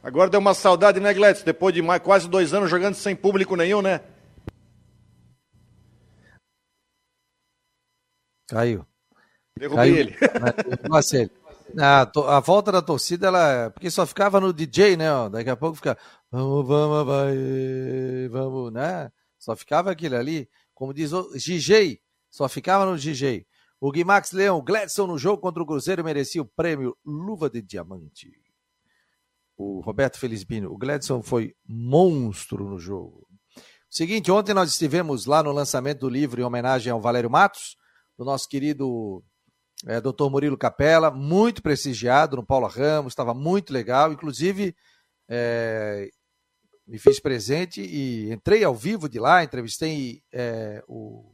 Agora deu uma saudade, né, Gledson? Depois de mais, quase dois anos jogando sem público nenhum, né? Caiu. Derrubei Caiu. ele. Marcelo. A, a volta da torcida, ela. Porque só ficava no DJ, né? Ó, daqui a pouco fica. Vamos, vamos, vai, vamos, né? Só ficava aquilo ali. Como diz o DJ, só ficava no DJ. O Guimax Leão, Gladson no jogo contra o Cruzeiro merecia o prêmio Luva de Diamante. O Roberto Felizbino, o Gladson foi monstro no jogo. Seguinte, ontem nós estivemos lá no lançamento do livro em homenagem ao Valério Matos do nosso querido é, doutor Murilo Capella, muito prestigiado no Paulo Ramos, estava muito legal, inclusive é, me fiz presente e entrei ao vivo de lá, entrevistei é, o,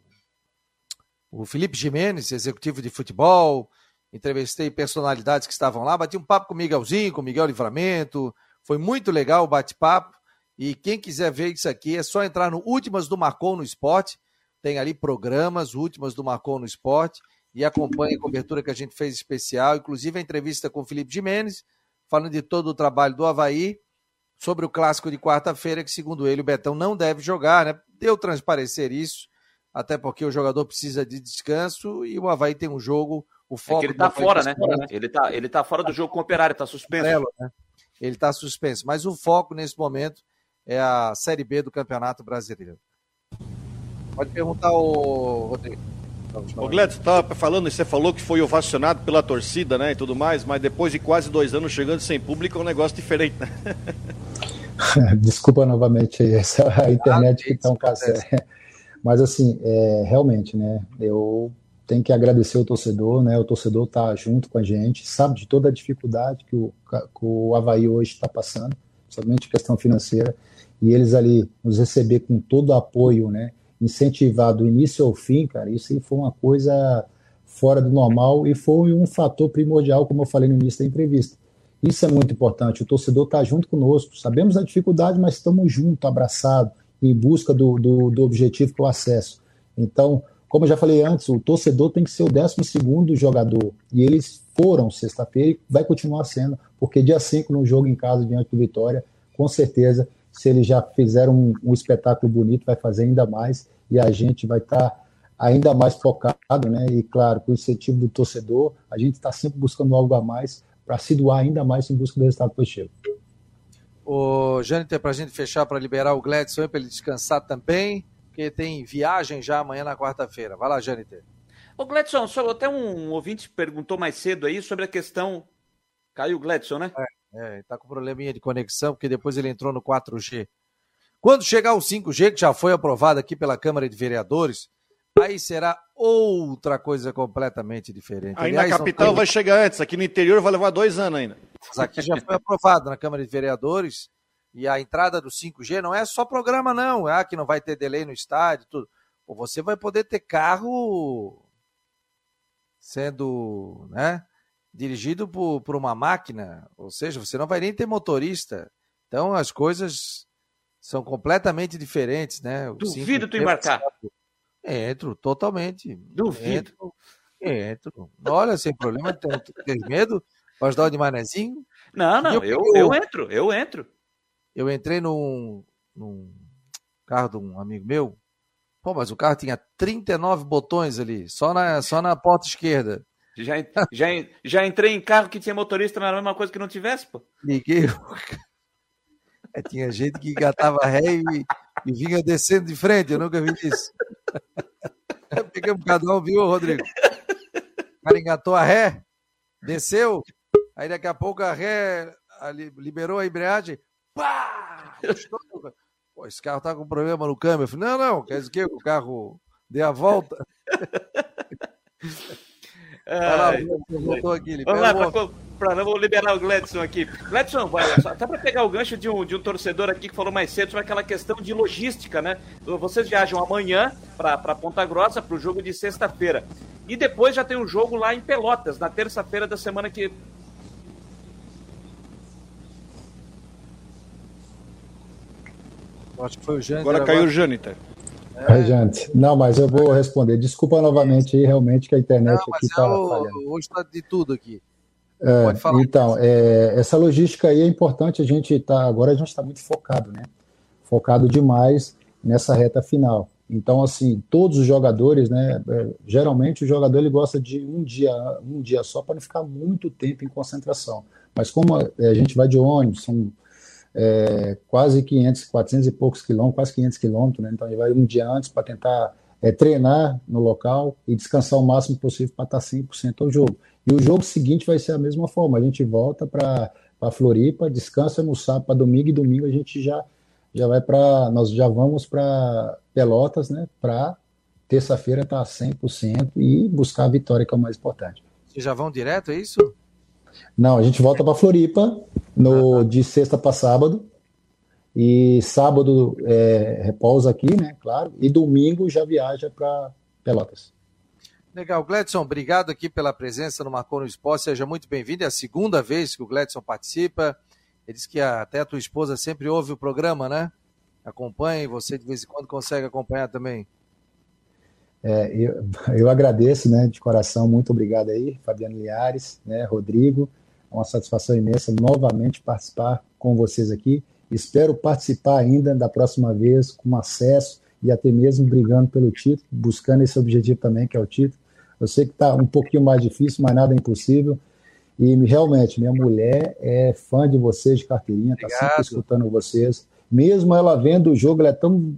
o Felipe Jimenez, executivo de futebol, entrevistei personalidades que estavam lá, bati um papo com o Miguelzinho, com o Miguel Livramento, foi muito legal o bate-papo, e quem quiser ver isso aqui é só entrar no Últimas do Marcon no Esporte, tem ali programas, últimas do Marcon no Esporte, e acompanha a cobertura que a gente fez especial, inclusive a entrevista com o Felipe Jimenez, falando de todo o trabalho do Havaí, sobre o clássico de quarta-feira, que segundo ele o Betão não deve jogar, né? Deu transparecer isso, até porque o jogador precisa de descanso e o Havaí tem um jogo, o foco... É ele tá fora, né? Ele tá, ele tá fora do jogo com o Operário, tá suspenso. né? Ele tá suspenso, mas o foco nesse momento é a Série B do Campeonato Brasileiro. Pode perguntar o Rodrigo. Ô Gledson, estava falando, você falou que foi ovacionado pela torcida, né, e tudo mais, mas depois de quase dois anos chegando sem público é um negócio diferente, né? Desculpa novamente essa a internet ah, que está um café. Mas assim, é, realmente, né? Eu tenho que agradecer o torcedor, né? O torcedor está junto com a gente, sabe de toda a dificuldade que o, que o Havaí hoje está passando, somente questão financeira, e eles ali nos receber com todo o apoio, né? Incentivar do início ao fim, cara, isso foi uma coisa fora do normal e foi um fator primordial, como eu falei no início da entrevista. Isso é muito importante. O torcedor está junto conosco. Sabemos a dificuldade, mas estamos juntos, abraçados, em busca do, do, do, objetivo que é o acesso. Então, como eu já falei antes, o torcedor tem que ser o 12 jogador. E eles foram sexta-feira e vai continuar sendo, porque dia 5, no jogo em casa diante do Vitória, com certeza, se eles já fizeram um, um espetáculo bonito, vai fazer ainda mais e a gente vai estar. Tá ainda mais focado, né? E claro, com o incentivo do torcedor, a gente está sempre buscando algo a mais para se doar ainda mais em busca do resultado positivo. O Jâniter, para a gente fechar, para liberar o Gladson para ele descansar também, porque tem viagem já amanhã na quarta-feira. Vai lá, Jâniter. Ô Gladson, só, até um ouvinte perguntou mais cedo aí sobre a questão. Caiu o Gladson, né? É, é, tá com probleminha de conexão, porque depois ele entrou no 4G. Quando chegar o 5G, que já foi aprovado aqui pela Câmara de Vereadores, aí será outra coisa completamente diferente. Aí Aliás, na capital tem... vai chegar antes, aqui no interior vai levar dois anos ainda. Mas aqui já foi aprovado na Câmara de Vereadores e a entrada do 5G não é só programa, não. Ah, que não vai ter delay no estádio, tudo. Ou você vai poder ter carro sendo né, dirigido por, por uma máquina, ou seja, você não vai nem ter motorista. Então as coisas são completamente diferentes, né? O Duvido tu embarcar. Entro, totalmente. Duvido. Entro, entro. Olha, sem problema, tem, tem medo? Pode dar de manezinho? Não, não, eu, eu, eu, entro, eu entro. Eu entrei num, num carro de um amigo meu. Pô, mas o carro tinha 39 botões ali, só na, só na porta esquerda. Já, já, já entrei em carro que tinha motorista, não era a mesma coisa que não tivesse, pô. Liguei. É, tinha gente que engatava ré e, e vinha descendo de frente, eu nunca vi isso. Pegamos cada um, viu, Rodrigo? O cara engatou a ré, desceu, aí daqui a pouco a ré liberou a embreagem, pá! Pô, esse carro tá com problema no câmbio. Eu falei, não, não, quer dizer que o carro dê a volta. lá, voltou aqui. Vamos lá, para não vou liberar o Gledson aqui. Gledson, vai, até para pegar o gancho de um, de um torcedor aqui que falou mais cedo sobre aquela questão de logística, né? Vocês viajam amanhã para Ponta Grossa para o jogo de sexta-feira. E depois já tem um jogo lá em Pelotas, na terça-feira da semana que. Acho que foi o Jâniter. Agora caiu o Jâniter. É. gente. Não, mas eu vou responder. Desculpa novamente aí, realmente, que a internet Não, aqui está é. Hoje está de tudo aqui. É, então, é, essa logística aí é importante, a gente tá, agora a gente está muito focado, né? Focado demais nessa reta final. Então, assim, todos os jogadores, né? É, geralmente o jogador ele gosta de um dia, um dia só para não ficar muito tempo em concentração. Mas como é, a gente vai de ônibus, são é, quase 500, 400 e poucos quilômetros, quase 500 quilômetros, né? Então ele vai um dia antes para tentar é, treinar no local e descansar o máximo possível para estar 100% ao jogo. E o jogo seguinte vai ser a mesma forma. A gente volta para Floripa, descansa no sábado para domingo e domingo a gente já já vai para nós já vamos para Pelotas, né, para terça-feira estar tá 100% e buscar a vitória que é o mais importante. Vocês já vão direto, é isso? Não, a gente volta para Floripa no ah, tá. de sexta para sábado. E sábado é, repousa aqui, né? Claro. E domingo já viaja para Pelotas. Legal, Gledson, obrigado aqui pela presença no Marcou no Esporte. Seja muito bem-vindo. É a segunda vez que o Gledson participa. Ele disse que até a tua esposa sempre ouve o programa, né? Acompanha e você de vez em quando consegue acompanhar também. É, eu, eu agradeço, né, de coração, muito obrigado aí, Fabiano Liares, né, Rodrigo, é uma satisfação imensa novamente participar com vocês aqui. Espero participar ainda da próxima vez com acesso e até mesmo brigando pelo título, buscando esse objetivo também, que é o título. Eu sei que está um pouquinho mais difícil, mas nada é impossível. E realmente, minha mulher é fã de vocês de carteirinha, está sempre escutando vocês. Mesmo ela vendo o jogo, ela é tão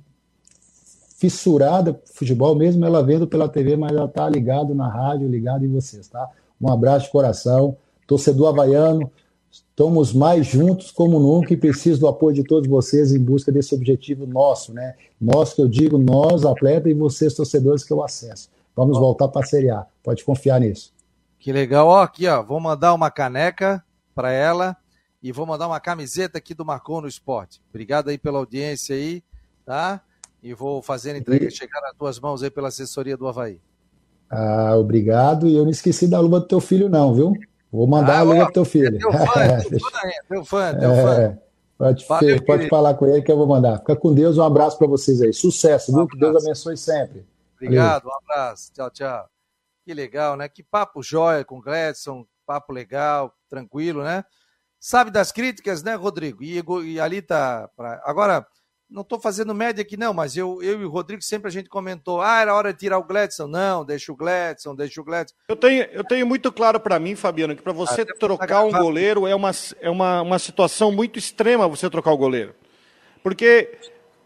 fissurada futebol, mesmo ela vendo pela TV, mas ela tá ligado na rádio, ligado em vocês, tá? Um abraço de coração, torcedor havaiano, estamos mais juntos como nunca e preciso do apoio de todos vocês em busca desse objetivo nosso, né? Nós que eu digo, nós, atleta, e vocês, torcedores, que eu acesso. Vamos voltar para a Série A, pode confiar nisso. Que legal, ó, aqui, ó, vou mandar uma caneca para ela e vou mandar uma camiseta aqui do Marcou no Esporte. Obrigado aí pela audiência aí, tá? E vou fazer a entrega e... chegar nas tuas mãos aí pela assessoria do Havaí. Ah, obrigado. E eu não esqueci da luva do teu filho, não, viu? Vou mandar ah, a luva pro teu filho. É teu fã, é teu fã, teu fã, teu fã. É, pode, Valeu, pode falar com ele que eu vou mandar. Fica com Deus, um abraço para vocês aí. Sucesso, um viu? Que Deus abençoe sempre. Obrigado, Valeu. um abraço. Tchau, tchau. Que legal, né? Que papo jóia com o Gledson, papo legal, tranquilo, né? sabe das críticas, né, Rodrigo? E, e ali tá. Pra... Agora, não estou fazendo média aqui, não, mas eu, eu e o Rodrigo sempre a gente comentou: ah, era hora de tirar o Gladson. Não, deixa o Gladson, deixa o Gladson. Eu tenho, eu tenho muito claro para mim, Fabiano, que para você ah, trocar um goleiro é, uma, é uma, uma situação muito extrema você trocar o goleiro. Porque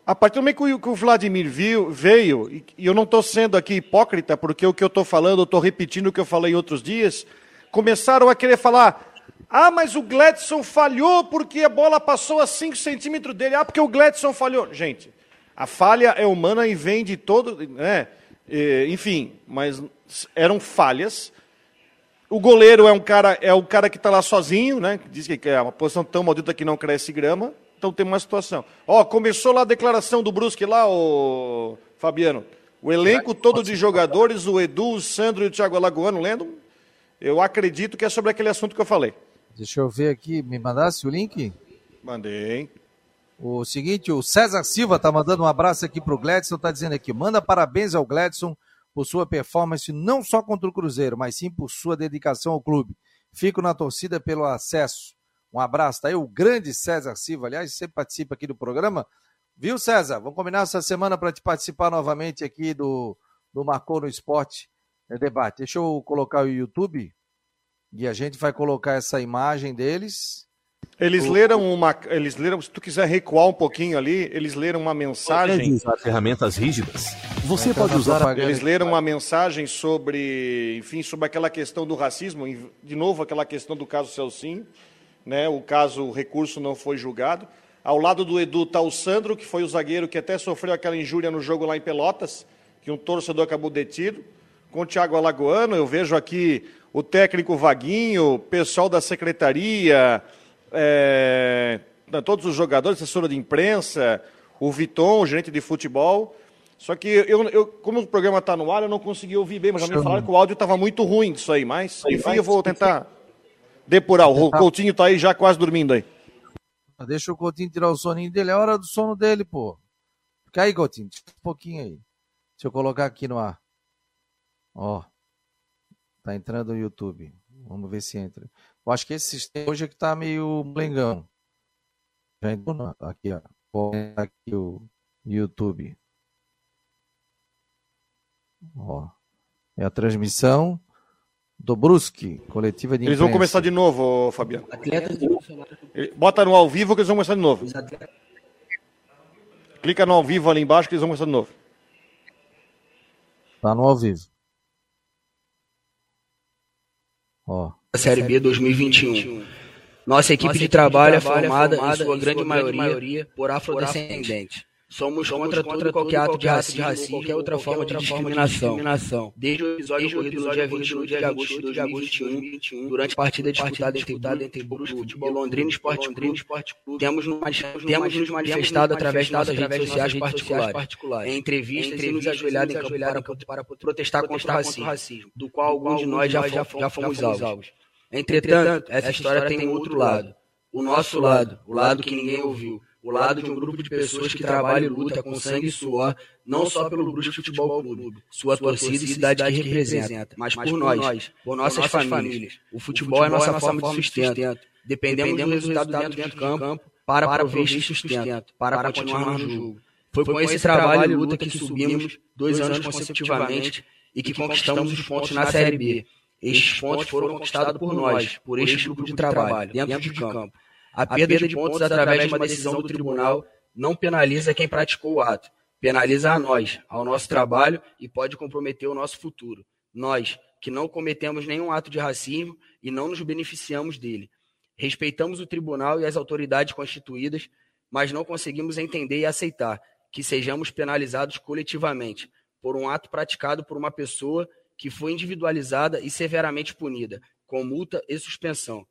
a partir do momento que o, Vladimir viu, veio, e, e eu não estou sendo aqui hipócrita, porque o que eu estou falando, eu estou repetindo o que eu falei outros dias, começaram a querer falar ah, mas o Gladson falhou porque a bola passou a 5 centímetros dele. Ah, porque o Gladson falhou. Gente, a falha é humana e vem de todo. Né? enfim, mas eram falhas. O goleiro é um cara, é o cara que está lá sozinho, né? Diz que é uma posição tão maldita que não cresce grama. Então tem uma situação. Ó, começou lá a declaração do Brusque lá, o Fabiano. O elenco todo de jogadores, o Edu, o Sandro e o Thiago Alagoano, lendo. Eu acredito que é sobre aquele assunto que eu falei. Deixa eu ver aqui, me mandasse o link? Mandei. O seguinte, o César Silva tá mandando um abraço aqui pro Gladson, tá dizendo aqui, manda parabéns ao Gladson por sua performance não só contra o Cruzeiro, mas sim por sua dedicação ao clube. Fico na torcida pelo acesso. Um abraço, tá aí o grande César Silva, aliás, sempre participa aqui do programa. Viu, César? Vamos combinar essa semana para te participar novamente aqui do, do Marcou no Esporte né, Debate. Deixa eu colocar o YouTube. E a gente vai colocar essa imagem deles. Eles o... leram uma. Eles leram, se tu quiser recuar um pouquinho ali, eles leram uma mensagem. Usar ferramentas rígidas. Você pode usar. Eles leram uma mensagem sobre, enfim, sobre aquela questão do racismo. De novo, aquela questão do caso Celcinho. Né? O caso, o recurso não foi julgado. Ao lado do Edu está o Sandro, que foi o zagueiro que até sofreu aquela injúria no jogo lá em Pelotas, que um torcedor acabou detido. Com o Thiago Alagoano, eu vejo aqui o técnico Vaguinho, pessoal da secretaria, é, todos os jogadores, assessora de imprensa, o Viton, o gerente de futebol. Só que eu, eu como o programa está no ar, eu não consegui ouvir bem, mas já me falaram que o áudio estava muito ruim disso aí. Mas, enfim, eu vou tentar depurar. O Coutinho está aí já quase dormindo aí. Deixa o Coutinho tirar o soninho dele, é hora do sono dele, pô. Fica aí, Coutinho, um pouquinho aí. Deixa eu colocar aqui no ar. Ó. Tá entrando no YouTube. Vamos ver se entra. Eu acho que esse sistema hoje é que tá meio blengão. Já entrou não. Aqui, ó. Vou aqui o YouTube. Ó. É a transmissão do Brusque, coletiva de Eles vão começar de novo, Fabiano. Atletas Bota no ao vivo que eles vão começar de novo. Clica no ao vivo ali embaixo que eles vão começar de novo. Tá no ao vivo. Ó. Série B 2021. Nossa equipe, Nossa de, trabalho de trabalho é formada, é formada em sua grande, maioria, maioria, por afrodescendentes. Somos contra, contra todo qualquer ato de racismo, racismo qualquer outra forma de discriminação. discriminação. Desde o episódio ocorrido no dia 21 de agosto de 2021, durante a partida disputada entre, entre Brusque Futebol Londrina Esporte Clube, temos, nos manifestado através de nossas redes sociais particulares, em entrevistas e nos ajoelhado em campo para, protestar contra o racismo, do qual alguns de nós já, já fomos alvos. Entretanto, essa história tem um outro lado. O nosso lado, o lado que ninguém ouviu o lado de um grupo de pessoas que trabalha e luta com sangue e suor, não só pelo Brusque Futebol Clube, sua torcida e cidade que representa, mas por nós, por nossas famílias. O futebol é nossa forma de sustento. Dependemos do resultado dentro de campo para prover sustento, para continuar no jogo. Foi com esse trabalho e luta que subimos dois anos consecutivamente e que conquistamos os pontos na Série B. Estes pontos foram conquistados por nós, por este grupo de trabalho, dentro de campo. A perda de pontos através de uma decisão do tribunal não penaliza quem praticou o ato. penaliza a nós, ao nosso trabalho e pode comprometer o nosso futuro. Nós, que não cometemos nenhum ato de racismo e não nos beneficiamos dele. Respeitamos o tribunal e as autoridades constituídas, mas não conseguimos entender e aceitar que sejamos penalizados coletivamente por um ato praticado por uma pessoa que foi individualizada e severamente punida, com multa e suspensão.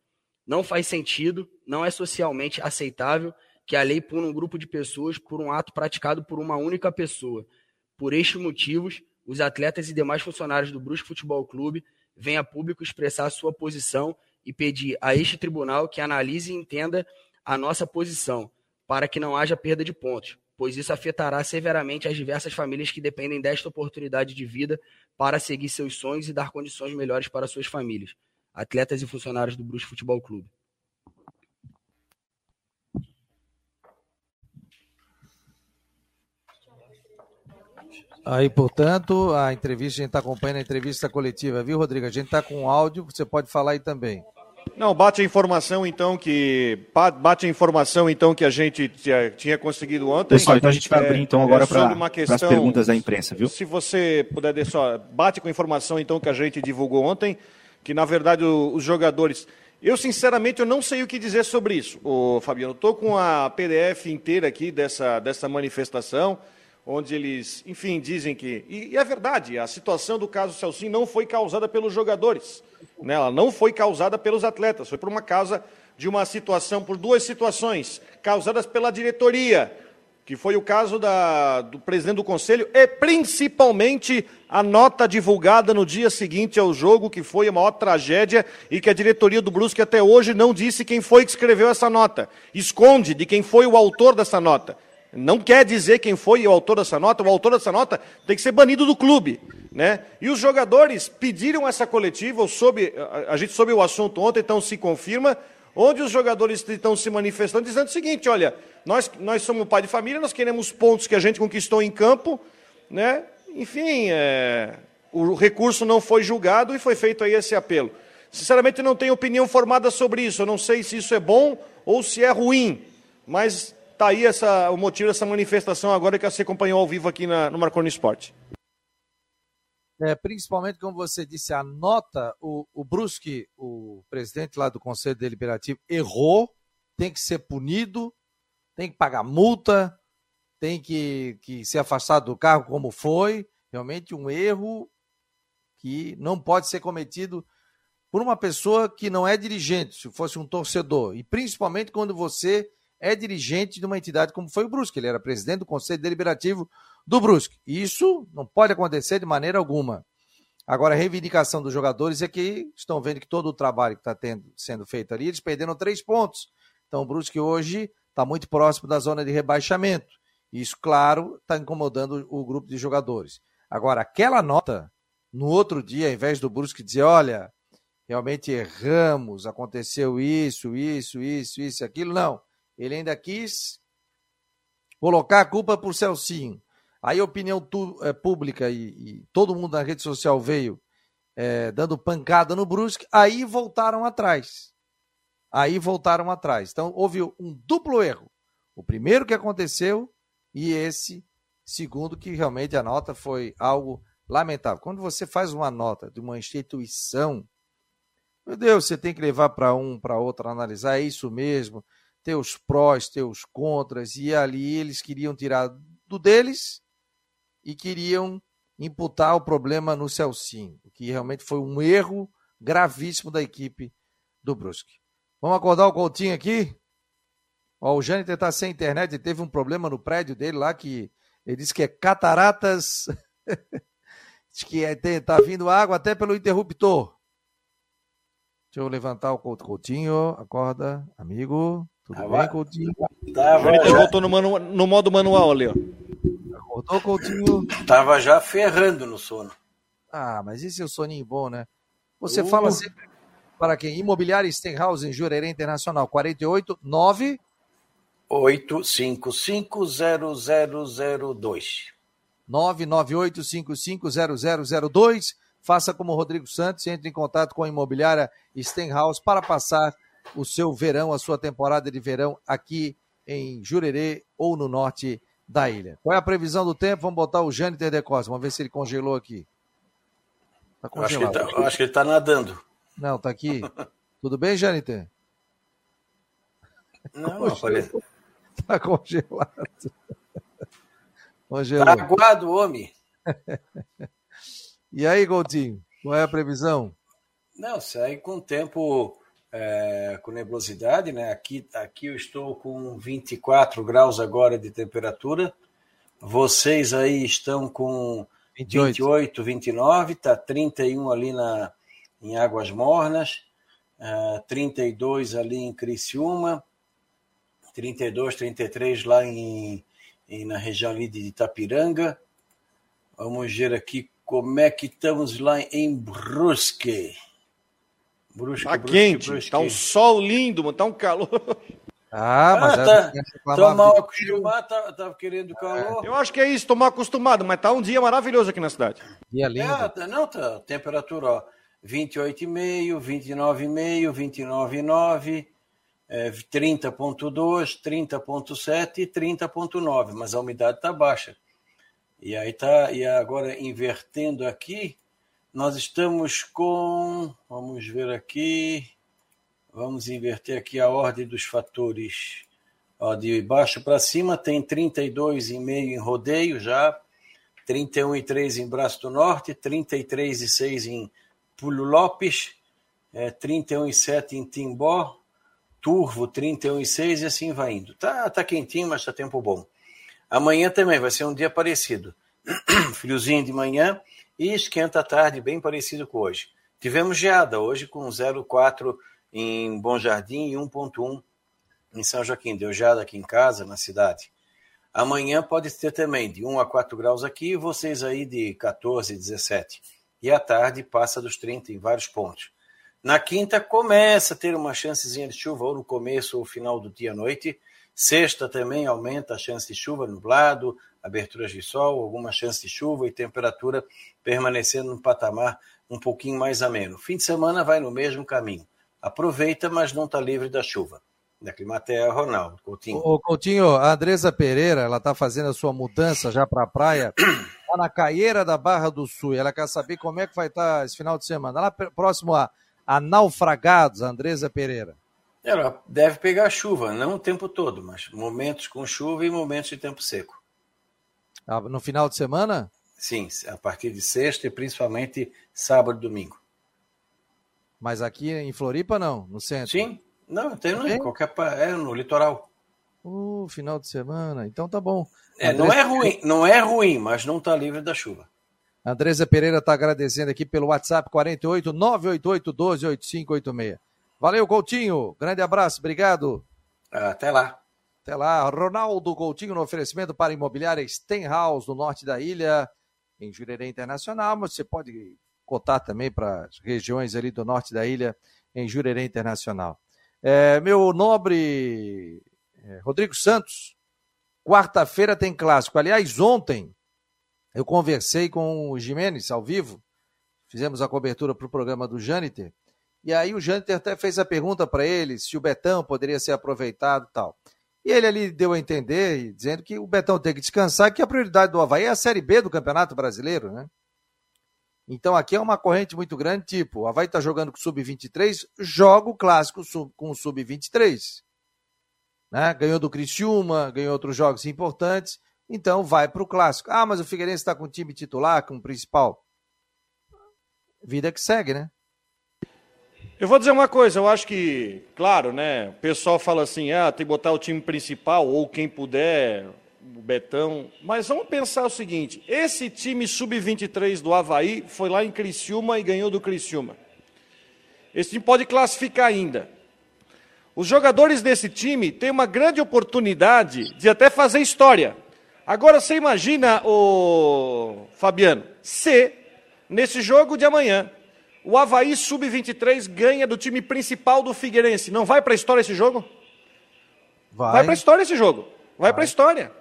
Não faz sentido, não é socialmente aceitável que a lei puna um grupo de pessoas por um ato praticado por uma única pessoa. Por estes motivos, os atletas e demais funcionários do Brusque Futebol Clube vêm a público expressar sua posição e pedir a este tribunal que analise e entenda a nossa posição, para que não haja perda de pontos, pois isso afetará severamente as diversas famílias que dependem desta oportunidade de vida para seguir seus sonhos e dar condições melhores para suas famílias. Atletas e funcionários do Brusque Futebol Clube. Aí, portanto, a entrevista, a gente está acompanhando a entrevista coletiva, viu, Rodrigo? A gente está com áudio, você pode falar aí também. Não, bate a informação então que bate a informação então que a gente tinha, tinha conseguido ontem. Pessoal, então a gente vai abrir então agora é, para as perguntas da imprensa, viu? Se você puder deixar, bate com a informação então que a gente divulgou ontem, que na verdade os jogadores eu, sinceramente, eu não sei o que dizer sobre isso, ô, Fabiano. Estou com a PDF inteira aqui dessa, dessa manifestação onde eles, enfim, dizem que. E, e é verdade, a situação do caso Celcinho não foi causada pelos jogadores, né? ela não foi causada pelos atletas, foi por uma causa de uma situação, por duas situações, causadas pela diretoria, que foi o caso da, do presidente do conselho, e principalmente a nota divulgada no dia seguinte ao jogo, que foi a maior tragédia, e que a diretoria do Brusque até hoje não disse quem foi que escreveu essa nota. Esconde de quem foi o autor dessa nota. Não quer dizer quem foi o autor dessa nota, o autor dessa nota tem que ser banido do clube. Né? E os jogadores pediram essa coletiva, soube, a, gente soube o assunto ontem, então se confirma, onde os jogadores estão se manifestando dizendo o seguinte, olha, nós, nós somos pai de família, nós queremos pontos que a gente conquistou em campo, né? Enfim, é, o recurso não foi julgado e foi feito aí esse apelo. Sinceramente, não tenho opinião formada sobre isso, eu não sei se isso é bom ou se é ruim, mas Está aí essa, o motivo dessa manifestação agora que você acompanhou ao vivo aqui na, no Marconi Esporte. É, principalmente, como você disse, a nota, o, o Brusque, o presidente lá do Conselho Deliberativo, errou, tem que ser punido, tem que pagar multa, tem que, que ser afastado do cargo como foi. Realmente um erro que não pode ser cometido por uma pessoa que não é dirigente, se fosse um torcedor. E principalmente quando você é dirigente de uma entidade como foi o Brusque. Ele era presidente do Conselho Deliberativo do Brusque. Isso não pode acontecer de maneira alguma. Agora, a reivindicação dos jogadores é que estão vendo que todo o trabalho que está sendo feito ali, eles perderam três pontos. Então, o Brusque hoje está muito próximo da zona de rebaixamento. Isso, claro, está incomodando o grupo de jogadores. Agora, aquela nota, no outro dia, ao invés do Brusque dizer, olha, realmente erramos, aconteceu isso, isso, isso, isso, aquilo, não. Ele ainda quis colocar a culpa por Celcinho. Aí a opinião tu, é, pública e, e, todo mundo na rede social veio é, dando pancada no Brusque, aí voltaram atrás. Aí voltaram atrás. Então houve um duplo erro. O primeiro que aconteceu e esse segundo que realmente a nota foi algo lamentável. Quando você faz uma nota de uma instituição, meu Deus, você tem que levar para um, para outro, analisar, é isso mesmo ter os prós, ter os contras, e ali eles queriam tirar do deles e queriam imputar o problema no Celcinho, que realmente foi um erro gravíssimo da equipe do Brusque. Vamos acordar o Coutinho aqui? Ó, o Jâniter está sem internet, ele teve um problema no prédio dele lá que ele disse que é cataratas. Diz que está é, tá vindo água até pelo interruptor. Deixa eu levantar o Coutinho. Acorda, amigo. Tudo bem, Coutinho? Tava, já... voltou no, manu, no modo manual ali, ó. Acordou, Coutinho? Tava já ferrando no sono. Ah, mas esse é o soninho bom, né? Você uh. fala sempre para quem? Imobiliária Stenhouse em Jurerê Internacional, 48 9 8550002. 998550002. Faça como o Rodrigo Santos, entre em contato com a imobiliária Stenhouse para passar o seu verão, a sua temporada de verão aqui em Jurerê ou no norte da ilha. Qual é a previsão do tempo? Vamos botar o Jâniter de Costa. Vamos ver se ele congelou aqui. Tá congelado. Acho que, tá, acho que ele está nadando. Não, tá aqui. Tudo bem, Jâniter? Não, tá congelado. Tá congelado. Congelou. Tá aguado, homem. e aí, Goldinho? Qual é a previsão? Não, segue com tempo é, com nebulosidade, né? Aqui, aqui eu estou com 24 graus agora de temperatura. Vocês aí estão com 28, 28 29, tá 31 ali na, em Águas Mornas, uh, é, 32 ali em Criciúma, 32, 33 lá em, em, na região ali de Itapiranga. Vamos ver aqui como é que estamos lá em Brusque. Brusque, tá Brusque, quente, Brusque. tá um sol lindo, tá um calor. Ah, mas ah, é tá, tô mal acostumado, tava, tava querendo calor. Eu acho que é isso, tô mal acostumado, mas tá um dia maravilhoso aqui na cidade. Dia lindo. É, tá, não, tá, temperatura, ó, 28,5, 29,5, 29,9, é, 30,2, 30,7 e 30,9, mas a umidade tá baixa. E aí tá, e agora invertendo aqui, nós estamos com, vamos ver aqui, vamos inverter aqui a ordem dos fatores. Ó, de baixo para cima tem 32,5 em rodeio já, 31,3 em Braço do Norte, 33,6 em Pulo Lopes, é, 31,7 em Timbó, Turvo 31,6 e assim vai indo. Tá, tá quentinho, mas tá tempo bom. Amanhã também vai ser um dia parecido. Friozinho de manhã, e esquenta à tarde, bem parecido com hoje. Tivemos geada hoje com 0,4 em Bom Jardim e 1,1 em São Joaquim. Deu geada aqui em casa, na cidade. Amanhã pode ter também de 1 a 4 graus aqui e vocês aí de 14, 17. E à tarde passa dos 30 em vários pontos. Na quinta começa a ter uma chancezinha de chuva ou no começo ou final do dia à noite. Sexta também aumenta a chance de chuva, nublado, aberturas de sol, alguma chance de chuva e temperatura permanecendo no patamar um pouquinho mais ameno. Fim de semana vai no mesmo caminho. Aproveita, mas não está livre da chuva. Da Climatea, Ronaldo Coutinho. Ô, Coutinho, a Andresa Pereira, ela está fazendo a sua mudança já para a praia, lá na Caieira da Barra do Sul. Ela quer saber como é que vai estar tá esse final de semana. Lá próximo a, a Naufragados, Andresa Pereira. Ela deve pegar chuva, não o tempo todo, mas momentos com chuva e momentos de tempo seco. Ah, no final de semana? Sim, a partir de sexta e principalmente sábado e domingo. Mas aqui em Floripa não, no centro? Sim, não, tem no, qualquer é no litoral. Uh, final de semana, então tá bom. É, não é ruim, não é ruim, mas não está livre da chuva. Andresa Pereira está agradecendo aqui pelo WhatsApp 48 988 12 8586. Valeu, Coutinho. Grande abraço, obrigado. Até lá. Até lá, Ronaldo Coutinho no oferecimento para imobiliária Stenhouse, no norte da ilha, em Jurerê Internacional, mas você pode cotar também para as regiões ali do norte da ilha, em Jurerê Internacional. É, meu nobre é, Rodrigo Santos, quarta-feira tem clássico. Aliás, ontem eu conversei com o Jimenez ao vivo, fizemos a cobertura para o programa do Jâniter, e aí o Jâniter até fez a pergunta para ele se o Betão poderia ser aproveitado tal. E ele ali deu a entender, dizendo que o Betão tem que descansar, que a prioridade do Havaí é a Série B do Campeonato Brasileiro, né? Então aqui é uma corrente muito grande, tipo, o Havaí está jogando com o Sub-23, joga o clássico com o Sub-23. Né? Ganhou do Criciúma, ganhou outros jogos importantes, então vai para o clássico. Ah, mas o Figueirense está com o time titular, com o principal. Vida que segue, né? Eu vou dizer uma coisa, eu acho que, claro, né? O pessoal fala assim, ah, tem que botar o time principal, ou quem puder, o Betão. Mas vamos pensar o seguinte: esse time sub-23 do Havaí foi lá em Criciúma e ganhou do Criciúma. Esse time pode classificar ainda. Os jogadores desse time têm uma grande oportunidade de até fazer história. Agora você imagina, o Fabiano, se nesse jogo de amanhã o Havaí Sub-23 ganha do time principal do Figueirense. Não vai para a história esse jogo? Vai. Vai para a história esse jogo. Vai, vai. para a história.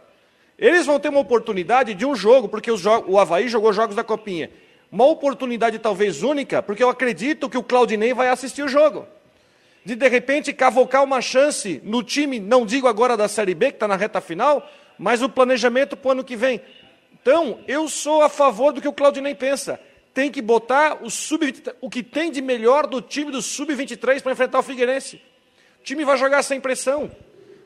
Eles vão ter uma oportunidade de um jogo, porque o Havaí jogou jogos da Copinha. Uma oportunidade talvez única, porque eu acredito que o Claudinei vai assistir o jogo. De de repente cavocar uma chance no time, não digo agora da Série B, que está na reta final, mas o planejamento para o ano que vem. Então, eu sou a favor do que o Claudinei pensa. Tem que botar o, sub o que tem de melhor do time do Sub-23 para enfrentar o Figueirense. O time vai jogar sem pressão.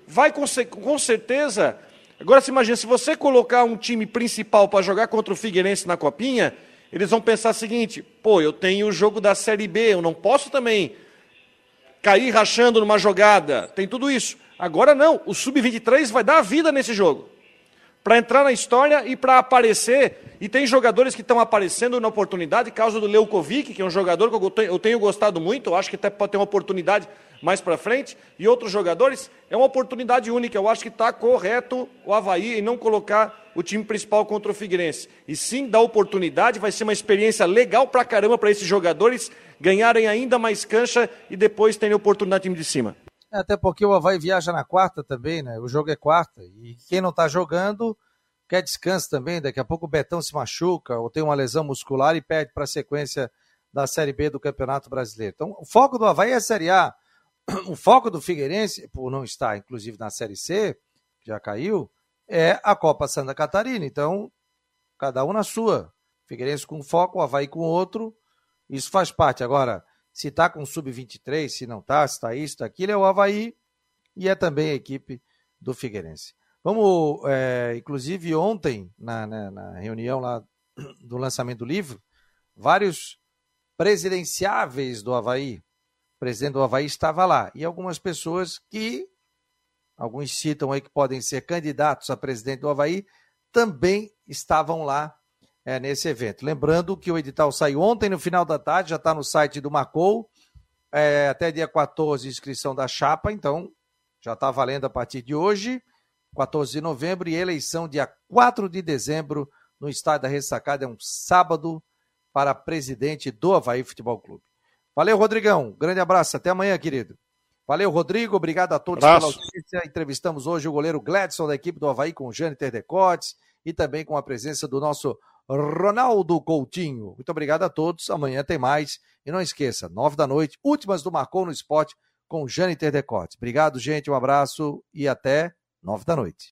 Vai com, com certeza. Agora, se imagina, se você colocar um time principal para jogar contra o Figueirense na Copinha, eles vão pensar o seguinte: pô, eu tenho o jogo da Série B, eu não posso também cair rachando numa jogada. Tem tudo isso. Agora não, o Sub-23 vai dar a vida nesse jogo. Para entrar na história e para aparecer. E tem jogadores que estão aparecendo na oportunidade, caso do Leukovic, que é um jogador que eu tenho gostado muito, eu acho que até pode ter uma oportunidade mais para frente, e outros jogadores, é uma oportunidade única. Eu acho que está correto o Havaí em não colocar o time principal contra o Figueirense. E sim dar oportunidade, vai ser uma experiência legal para caramba para esses jogadores ganharem ainda mais cancha e depois terem oportunidade no time de cima. É, até porque o Havaí viaja na quarta também, né? O jogo é quarta. E quem não está jogando quer descanso também. Daqui a pouco o Betão se machuca ou tem uma lesão muscular e perde para a sequência da Série B do Campeonato Brasileiro. Então, o foco do Havaí é a Série A. O foco do Figueirense, por não estar, inclusive, na Série C, que já caiu, é a Copa Santa Catarina. Então, cada um na sua. Figueirense com foco, o Havaí com outro. Isso faz parte. Agora, se está com sub-23, se não está, se está isso, está aquilo, é o Havaí e é também a equipe do Figueirense. Vamos, é, inclusive ontem, na, na, na, reunião lá do lançamento do livro, vários presidenciáveis do Havaí, o presidente do Havaí estava lá, e algumas pessoas que, alguns citam aí que podem ser candidatos a presidente do Havaí, também estavam lá é, nesse evento. Lembrando que o edital saiu ontem, no final da tarde, já está no site do Macou, é, até dia 14, inscrição da chapa, então já está valendo a partir de hoje, 14 de novembro, e eleição dia 4 de dezembro no estádio da Ressacada, é um sábado para presidente do Havaí Futebol Clube. Valeu, Rodrigão. Grande abraço. Até amanhã, querido. Valeu, Rodrigo. Obrigado a todos abraço. pela audiência. Entrevistamos hoje o goleiro Gladson, da equipe do Havaí, com o Jâniter Decotes e também com a presença do nosso Ronaldo Coutinho. Muito obrigado a todos. Amanhã tem mais. E não esqueça, nove da noite, últimas do Marcou no Esporte com Jâniter Decotes. Obrigado, gente. Um abraço e até nove da noite.